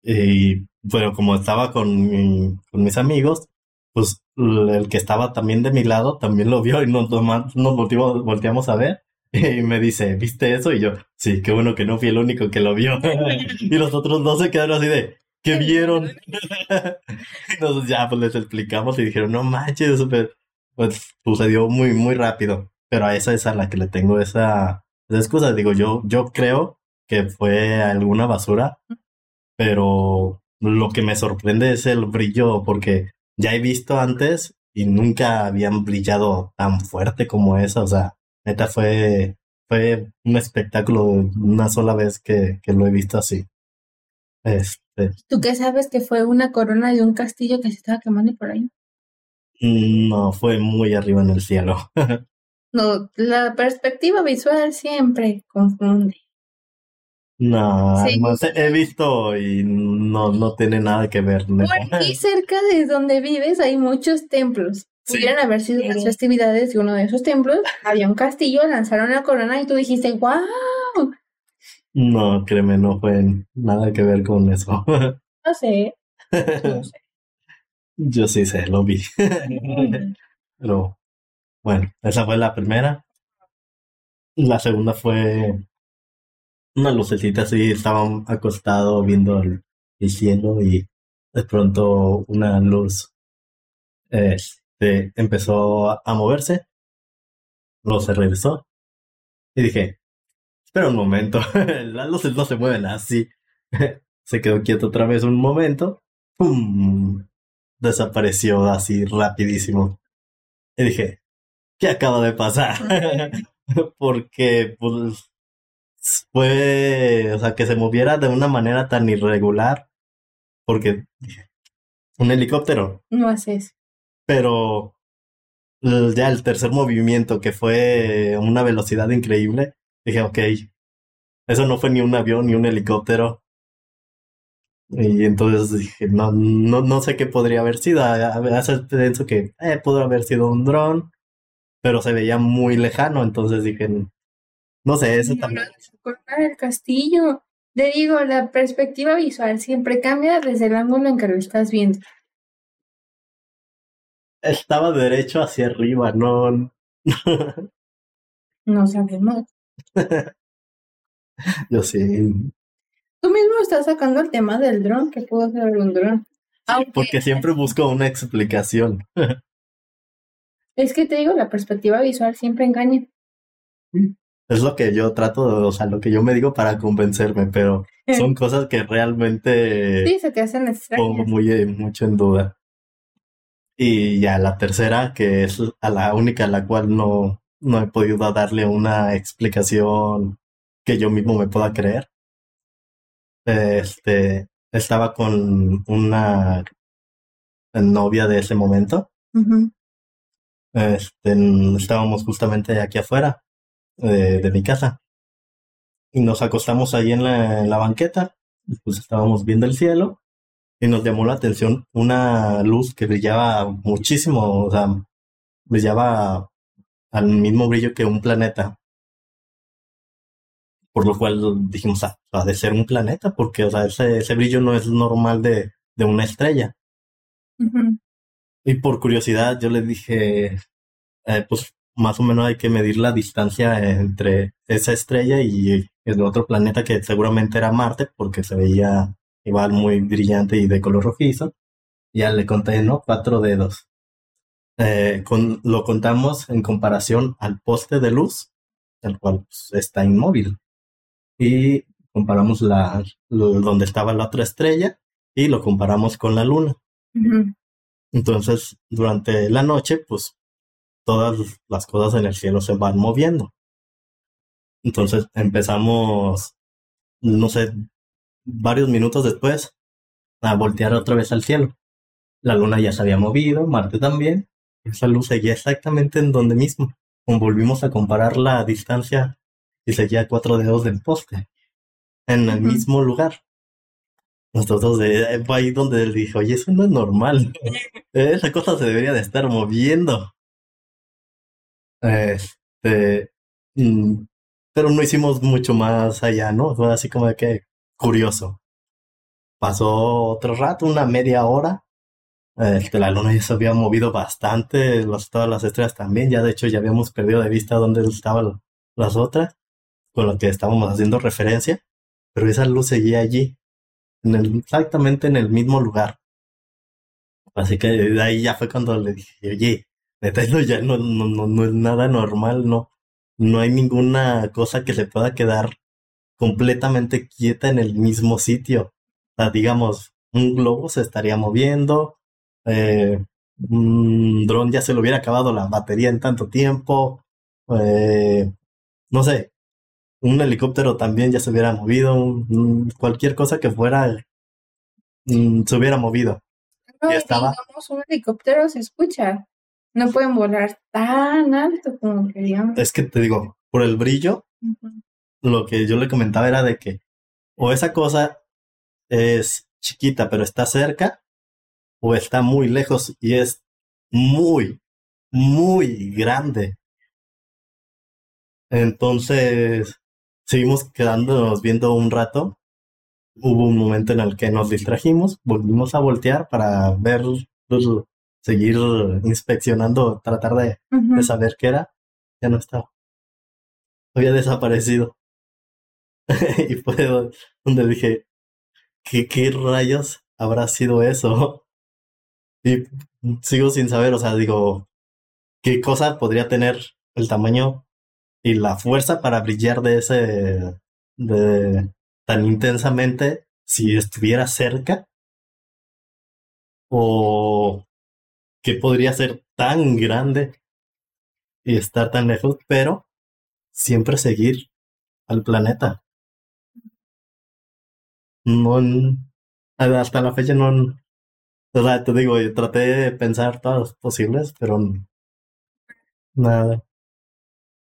Y bueno, como estaba con, con mis amigos, pues el que estaba también de mi lado también lo vio y nos, nos volteamos, volteamos a ver. Y me dice, ¿viste eso? Y yo, sí, qué bueno que no fui el único que lo vio. [laughs] y los otros dos se quedaron así de, ¿qué vieron? [laughs] Entonces ya pues les explicamos y dijeron, no manches, pero pues sucedió muy, muy rápido. Pero a esa es a la que le tengo esa, esa excusa. Digo, yo, yo creo que fue alguna basura, pero lo que me sorprende es el brillo, porque ya he visto antes y nunca habían brillado tan fuerte como esa. O sea, neta fue, fue un espectáculo una sola vez que, que lo he visto así. Este, ¿Tú qué sabes que fue una corona de un castillo que se estaba quemando por ahí? no, fue muy arriba en el cielo. [laughs] No, la perspectiva visual siempre confunde. No, Sí. además he he visto y no, no tiene nada que ver. Por aquí cerca de donde vives hay muchos templos. Sí. Pudieran haber sido las festividades de uno de esos templos. Había un castillo, lanzaron la corona y tú dijiste, ¡wow! No, créeme, no fue nada que ver con eso. [laughs] No sé, no sé. Yo sí sé, lo vi. Pero bueno, esa fue la primera. La segunda fue una lucecita así, estaba acostado viendo el, el cielo y de pronto una luz empezó a, moverse, luego se regresó y dije, espera un momento, [laughs] las luces se mueven así. [laughs] Se quedó quieto otra vez un momento, ¡pum! desapareció así rapidísimo. Y dije, ¿qué acaba de pasar? [laughs] Porque, pues, fue, o sea, que se moviera de una manera tan irregular, porque un helicóptero, No haces. Pero ya el tercer movimiento, que fue una velocidad increíble, dije, ok, eso no fue ni un avión ni un helicóptero. Y entonces dije, no, no, no sé qué podría haber sido. A veces pienso que eh, pudo haber sido un dron, pero se veía muy lejano, entonces dije, no sé, eso también. El castillo. Le digo, la perspectiva visual siempre cambia desde el ángulo en que lo estás viendo. Estaba derecho hacia arriba, no. no sabemos. [laughs] Yo sí. Tú mismo estás sacando el tema del dron, que pudo ser un dron. Porque siempre busco una explicación. [laughs] es que te digo, la perspectiva visual siempre engaña. Es lo que yo trato, o sea, lo que yo me digo para convencerme, pero son cosas que realmente sí, se te hacen extrañas. pongo muy, eh, mucho en duda. Y ya la tercera, que es a la única a la cual no, no he podido darle una explicación que yo mismo me pueda creer. Este, estaba con una novia de ese momento. Este, estábamos justamente aquí afuera de, de, mi casa. Y nos acostamos ahí en la, en la banqueta. Pues estábamos viendo el cielo y nos llamó la atención una luz que brillaba muchísimo, o sea, brillaba al mismo brillo que un planeta. Por lo cual dijimos, ah, ha de ser un planeta, porque, o sea, ese, ese brillo no es normal de, de una estrella. Y por curiosidad yo le dije, eh, pues más o menos hay que medir la distancia entre esa estrella y el otro planeta que seguramente era Marte, porque se veía igual muy brillante y de color rojizo. Ya le conté, ¿no? Cuatro dedos. Eh, con, lo contamos en comparación al poste de luz, el cual pues, está inmóvil. Y comparamos la, donde estaba la otra estrella y lo comparamos con la luna. Entonces, durante la noche, pues todas las cosas en el cielo se van moviendo. Entonces empezamos, no sé, varios minutos después a voltear otra vez al cielo. La luna ya se había movido, Marte también. Esa luz seguía exactamente en donde mismo. Volvimos a comparar la distancia y seguía cuatro dedos del poste, en el mismo lugar. Nosotros de, eh, ahí donde él dijo, oye, eso no es normal. [laughs] Esa cosa se debería de estar moviendo. Este, mm, pero no hicimos mucho más allá, ¿no? Fue así como de que curioso. Pasó otro rato, una media hora. Este, la luna ya se había movido bastante, todas las estrellas también. Ya de hecho ya habíamos perdido de vista dónde estaban las otras, con lo que estábamos haciendo referencia. Pero esa luz seguía allí, exactamente en el mismo lugar. Así que de ahí ya fue cuando le dije, oye, neta, ya no, no, no, no es nada normal, no, no hay ninguna cosa que se pueda quedar completamente quieta en el mismo sitio. O sea, digamos, un globo se estaría moviendo, eh, un dron ya se le hubiera acabado la batería en tanto tiempo, eh, no sé, un helicóptero también ya se hubiera movido, cualquier cosa que fuera mm, se hubiera movido. No, estaba... un helicóptero se escucha. No pueden volar tan alto como queríamos. Es que te digo, por el brillo, lo que yo le comentaba era de que o esa cosa es chiquita pero está cerca, o está muy lejos y es muy, muy grande. Entonces, seguimos quedándonos viendo un rato. Hubo un momento en el que nos distrajimos, volvimos a voltear para ver, pues, seguir inspeccionando, tratar de, de saber qué era. Ya no estaba. Había desaparecido. [laughs] y fue donde dije, ¿qué, ¿qué rayos habrá sido eso? [laughs] Y sigo sin saber, o sea, digo, ¿qué cosa podría tener el tamaño y la fuerza para brillar de ese, de tan intensamente si estuviera cerca? ¿O qué podría ser tan grande y estar tan lejos, pero siempre seguir al planeta? No, hasta la fecha no, o sea, te digo, yo traté de pensar todas las posibles, pero nada.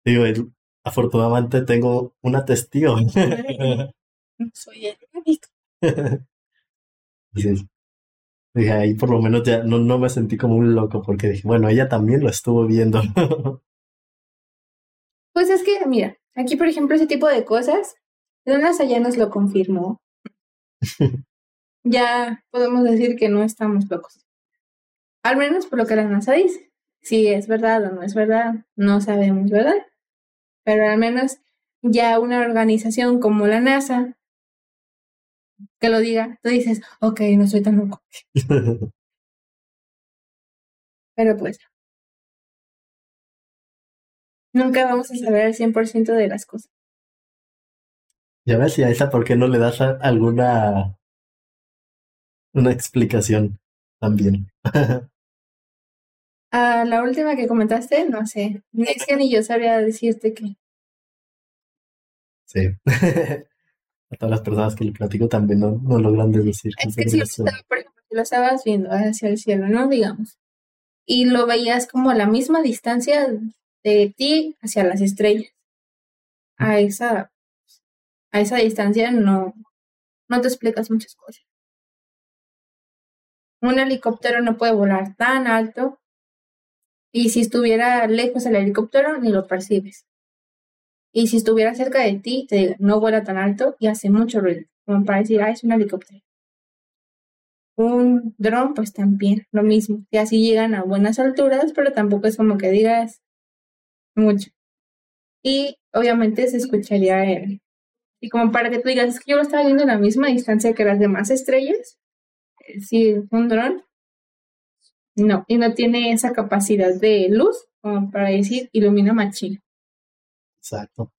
Digo, afortunadamente tengo una testigo. [laughs] Soy el único. Sí. Dije, ahí por lo menos ya no, no me sentí como un loco porque dije, bueno, ella también lo estuvo viendo. [laughs] Pues es que, mira, aquí por ejemplo ese tipo de cosas, NASA ya nos lo confirmó. [laughs] ya podemos decir que no estamos locos. Al menos por lo que la NASA dice. Si es verdad o no es verdad, no sabemos, ¿verdad? Pero al menos ya una organización como la NASA que lo diga, tú dices, ok, no soy tan loco. [laughs] Pero pues, nunca vamos a saber el 100% de las cosas. Ya ves, y a esa, ¿por qué no le das alguna una explicación también? [laughs] a la última que comentaste, no sé. Ni es que ni yo sabía decirte que. Sí. [laughs] a todas las personas que le platico también no, no logran deducir. Es que si lo, por ejemplo, si lo estabas viendo hacia el cielo, ¿no? Digamos. Y lo veías como a la misma distancia de ti hacia las estrellas. A esa, a esa distancia no, no te explicas muchas cosas. Un helicóptero no puede volar tan alto y si estuviera lejos el helicóptero ni lo percibes. Y si estuviera cerca de ti, te digo, no vuela tan alto y hace mucho ruido, como para decir, ah, es un helicóptero. Un dron, pues también, lo mismo. Y así llegan a buenas alturas, pero tampoco es como que digas mucho. Y obviamente se escucharía él. Y como para que tú digas, es que yo lo estaba viendo a la misma distancia que las demás estrellas. Eh, si un dron, no, y no tiene esa capacidad de luz como para decir ilumina machín. Exacto.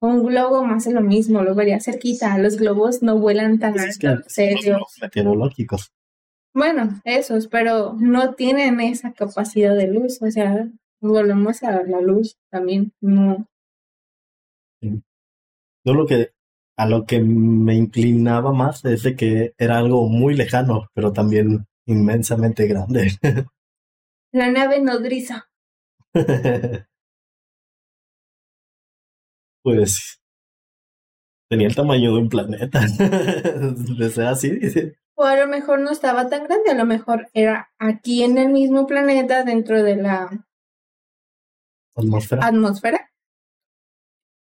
Un globo más es lo mismo, lo vería cerquita. Los globos no vuelan tan pues alto. Es meteorológicos. Bueno, esos, pero no tienen esa capacidad de luz. O sea, volvemos a la luz también. No. Yo lo que a lo que me inclinaba más es de que era algo muy lejano, pero también inmensamente grande. [laughs] La nave nodriza. [laughs] pues tenía el tamaño de un planeta. [laughs] de ser así, dice. O a lo mejor no estaba tan grande, a lo mejor era aquí en el mismo planeta, dentro de la atmósfera. atmósfera.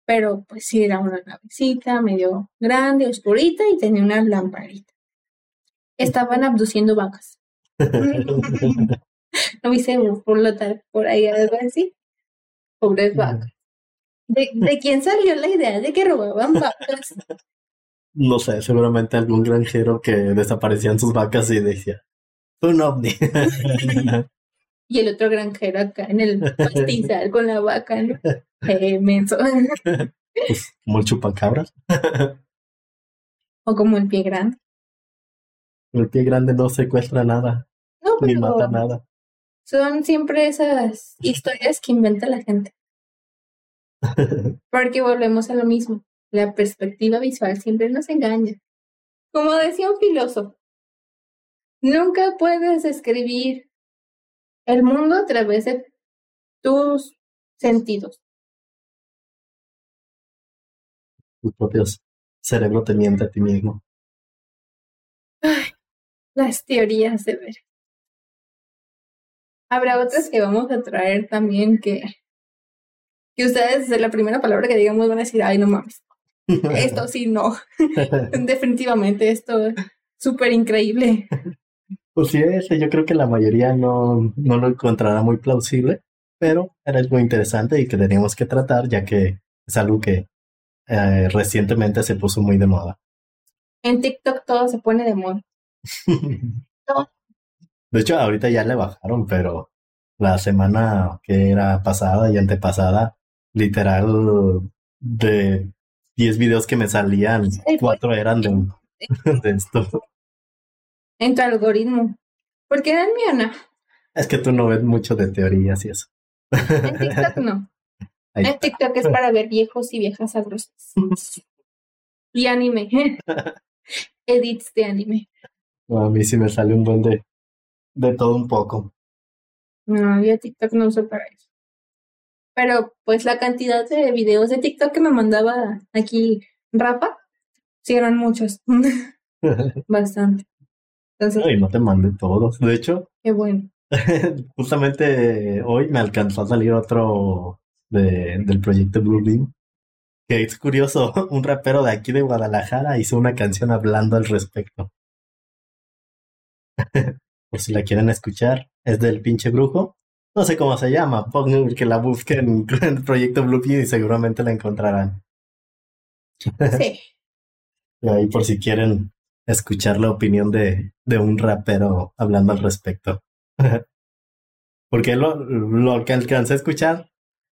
Pero pues sí era una navecita medio grande, oscurita y tenía una lamparita. Estaban abduciendo vacas. [laughs] ¿No lo tal, por ahí algo así? Pobres vacas. ¿De, ¿De quién salió la idea de que robaban vacas? No sé, seguramente algún granjero que desaparecían sus vacas y decía, un ovni. [laughs] y el otro granjero acá en el [laughs] pastizal con la vaca, ¿no? Eh, menso. Pues, como el chupacabras. o como el pie grande. El pie grande no secuestra nada. No, ni mata nada. Son siempre esas [laughs] historias que inventa la gente. Porque volvemos a lo mismo. La perspectiva visual siempre nos engaña. Como decía un filósofo, nunca puedes escribir el mundo a través de tus sentidos. Tus propios cerebro te miente a ti mismo. Ay, las teorías de ver. Habrá otras que vamos a traer también que que ustedes de la primera palabra que digamos van a decir, ay, no mames. Esto sí, no. [laughs] [laughs] Definitivamente, esto es súper increíble. [laughs] Pues sí, ese yo creo que la mayoría no, no lo encontrará muy plausible, pero era algo interesante y que teníamos que tratar, ya que es algo que eh, recientemente se puso muy de moda. En TikTok todo se pone de moda. [laughs] De hecho, ahorita ya le bajaron, pero la semana que era pasada y antepasada literal de 10 videos que me salían, cuatro eran de, [laughs] de esto. En tu algoritmo. Porque en el mío no. Es que tú no ves mucho de teorías y eso. En TikTok no. [laughs] En TikTok es para ver viejos y viejas sabrosas. [laughs] y anime. [laughs] Edits de anime. a mí sí me sale un buen de, de todo un poco. No, yo TikTok no uso para eso. Pero pues la cantidad de videos de TikTok que me mandaba aquí Rafa, sí eran muchos. Bastante. Entonces, Ay, no te mandé todos. De hecho, qué bueno. [laughs] justamente hoy me alcanzó a salir otro de, del proyecto Bluebeam. Que es curioso, [laughs] un rapero de aquí de Guadalajara hizo una canción hablando al respecto. [laughs] Por si la quieren escuchar, es del pinche brujo. No sé cómo se llama, pongan que la busquen en el proyecto Bluebeam y seguramente la encontrarán. Sí. Y ahí por si quieren escuchar la opinión de, de un rapero hablando al respecto. [laughs] Porque lo, lo que alcancé a escuchar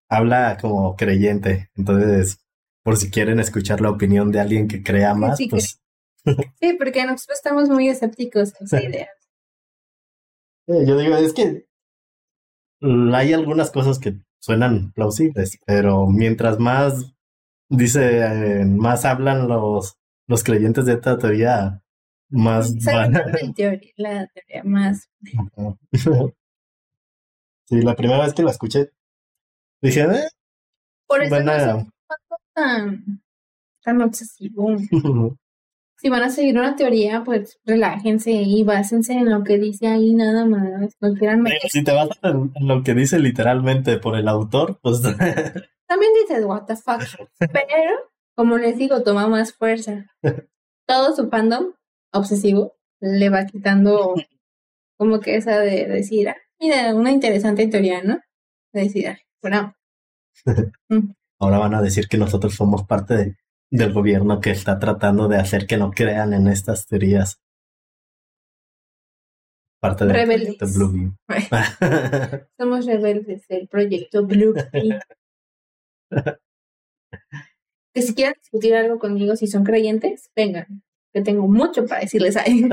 habla como creyente. Entonces, por si quieren escuchar la opinión de alguien que crea más, Sí, pues Sí, porque nosotros estamos muy escépticos a esa idea. yo digo, es que hay algunas cosas que suenan plausibles, pero mientras más dice, eh, más hablan los, los creyentes de esta teoría, más van. Saben la teoría, la teoría más. Sí, la primera vez que la escuché, dije, eh, Por eso Van no tan, tan obsesivos. [laughs] Si van a seguir una teoría, pues relájense y básense en lo que dice ahí nada más. No quieran meter. si te vas en, en lo que dice literalmente por el autor, pues También dices, what the fuck. [laughs] Pero, como les digo, toma más fuerza. [laughs] Todo su fandom obsesivo le va quitando [laughs] como que esa de decir, ah, mira, una interesante teoría, ¿no? De decir, ah, bueno, ahora van a decir que nosotros somos parte de- del gobierno que está tratando de hacer que no crean en estas teorías. Parte del Rebeldes. proyecto Bluebeam. [laughs] somos rebeldes del proyecto Blue Pea. [laughs] Que si quieren discutir algo conmigo, si son creyentes, vengan, que tengo mucho para decirles ahí.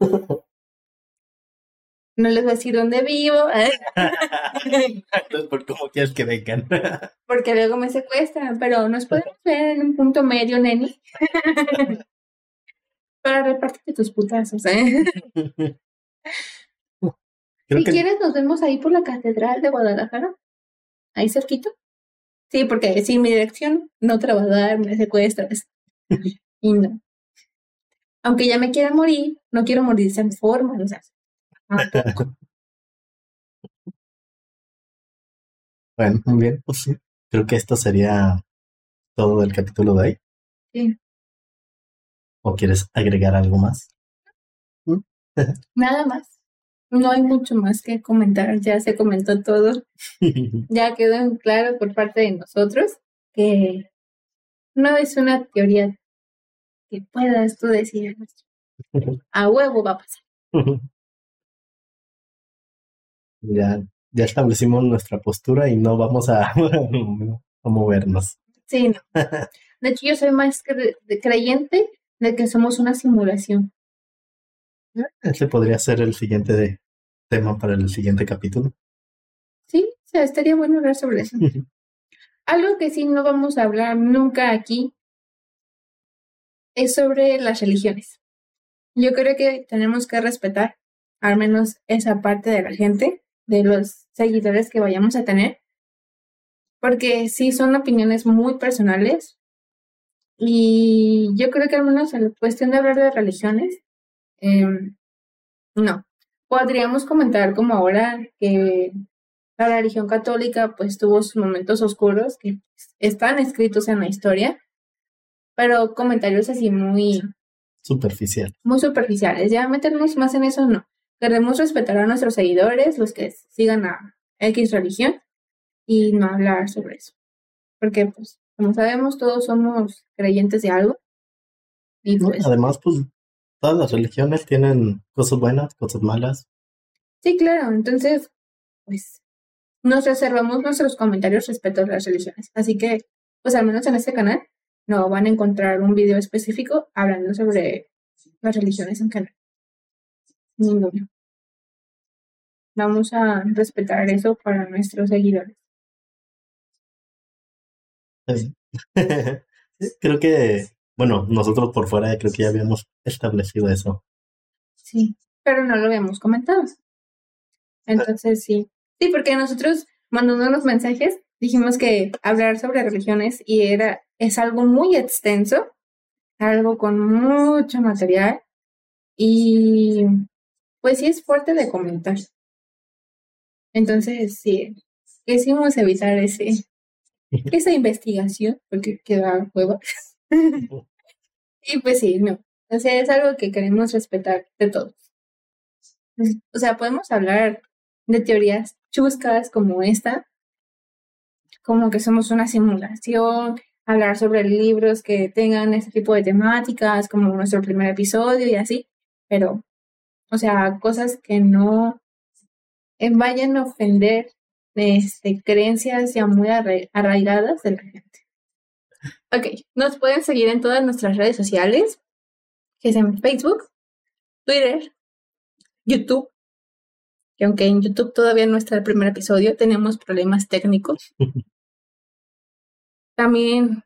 [laughs] No les voy a decir dónde vivo. Entonces, ¿por cómo quieres que vengan? [laughs] porque luego me secuestran, pero nos podemos ver en un punto medio, neni. [laughs] Para repartirte tus putazos, ¿eh? Creo si que quieres, nos vemos ahí por la Catedral de Guadalajara. Ahí cerquito. Sí, porque sin mi dirección no te la va a dar, me secuestras. Y no. Aunque ya me quiera morir, no quiero morir de esa forma. O sea, [laughs] Bueno, muy bien, pues sí. Creo que esto sería todo del capítulo de hoy. Sí. ¿O quieres agregar algo más? [laughs] nada más. No hay mucho más que comentar, ya se comentó todo. [laughs] Ya quedó en claro por parte de nosotros que no es una teoría que puedas tú decir a huevo va a pasar. [laughs] ya, ya establecimos nuestra postura y no vamos a, [laughs] a movernos. Sí, no. [laughs] De hecho, yo soy más cre- creyente de que somos una simulación. Ese podría ser el siguiente de- tema para el siguiente capítulo. Sí, o sea, estaría bueno hablar sobre eso. Algo que sí no vamos a hablar nunca aquí es sobre las religiones. Yo creo que tenemos que respetar al menos esa parte de la gente, de los seguidores que vayamos a tener, porque sí son opiniones muy personales y yo creo que al menos en la cuestión de hablar de religiones, em, no. Podríamos comentar como ahora que la religión católica pues tuvo sus momentos oscuros que están escritos en la historia, pero comentarios así muy, Superficial. muy superficiales. Ya meternos más en eso no. Queremos respetar a nuestros seguidores, los que sigan a X religión, y no hablar sobre eso. Porque pues, como sabemos, todos somos creyentes de algo. Pues, Además, pues todas las religiones tienen cosas buenas, cosas malas. sí, claro. Entonces, pues, nos reservamos nuestros comentarios respecto a las religiones. Así que, pues al menos en este canal, no van a encontrar un video específico hablando sobre las religiones en general. Ninguno. Vamos a respetar eso para nuestros seguidores. [laughs] Sí. creo que, bueno, nosotros por fuera creo que ya habíamos establecido eso. Sí, pero no lo habíamos comentado. Entonces sí. Sí, porque nosotros mandando los mensajes dijimos que hablar sobre religiones y era es algo muy extenso, algo con mucho material y pues sí es fuerte de comentar. Entonces sí, quisimos evitar ese, [laughs] esa investigación, porque queda hueva. [laughs] y pues sí, no. O sea, es algo que queremos respetar de todos. O sea, podemos hablar de teorías chuscas como esta, como que somos una simulación, hablar sobre libros que tengan ese tipo de temáticas, como nuestro primer episodio y así, pero, o sea, cosas que no vayan a ofender este, creencias ya muy arraigadas de la gente. Ok, nos pueden seguir en todas nuestras redes sociales, que es en Facebook, Twitter, YouTube, que aunque en YouTube todavía no está el primer episodio, tenemos problemas técnicos. [laughs] También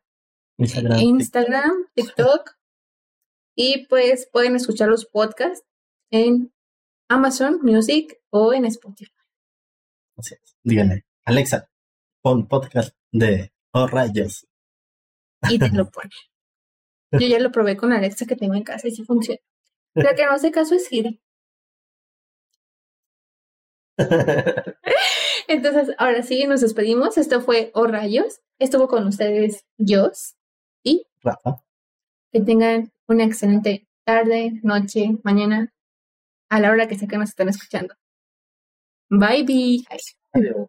Instagram, TikTok, y pues pueden escuchar los podcasts en Amazon Music o en Spotify. Así es. Díganle, Alexa, pon podcast de Oh Rayos. Y te lo [laughs] pone. Yo ya lo probé con Alexa que tengo en casa y sí funciona. La que no hace caso es Siri. [laughs] Entonces, ahora sí, nos despedimos. Esto fue Oh Rayos. Estuvo con ustedes Jos y Rafa. Que tengan una excelente tarde, noche, mañana, a la hora que sea que nos están escuchando. Bye, bye.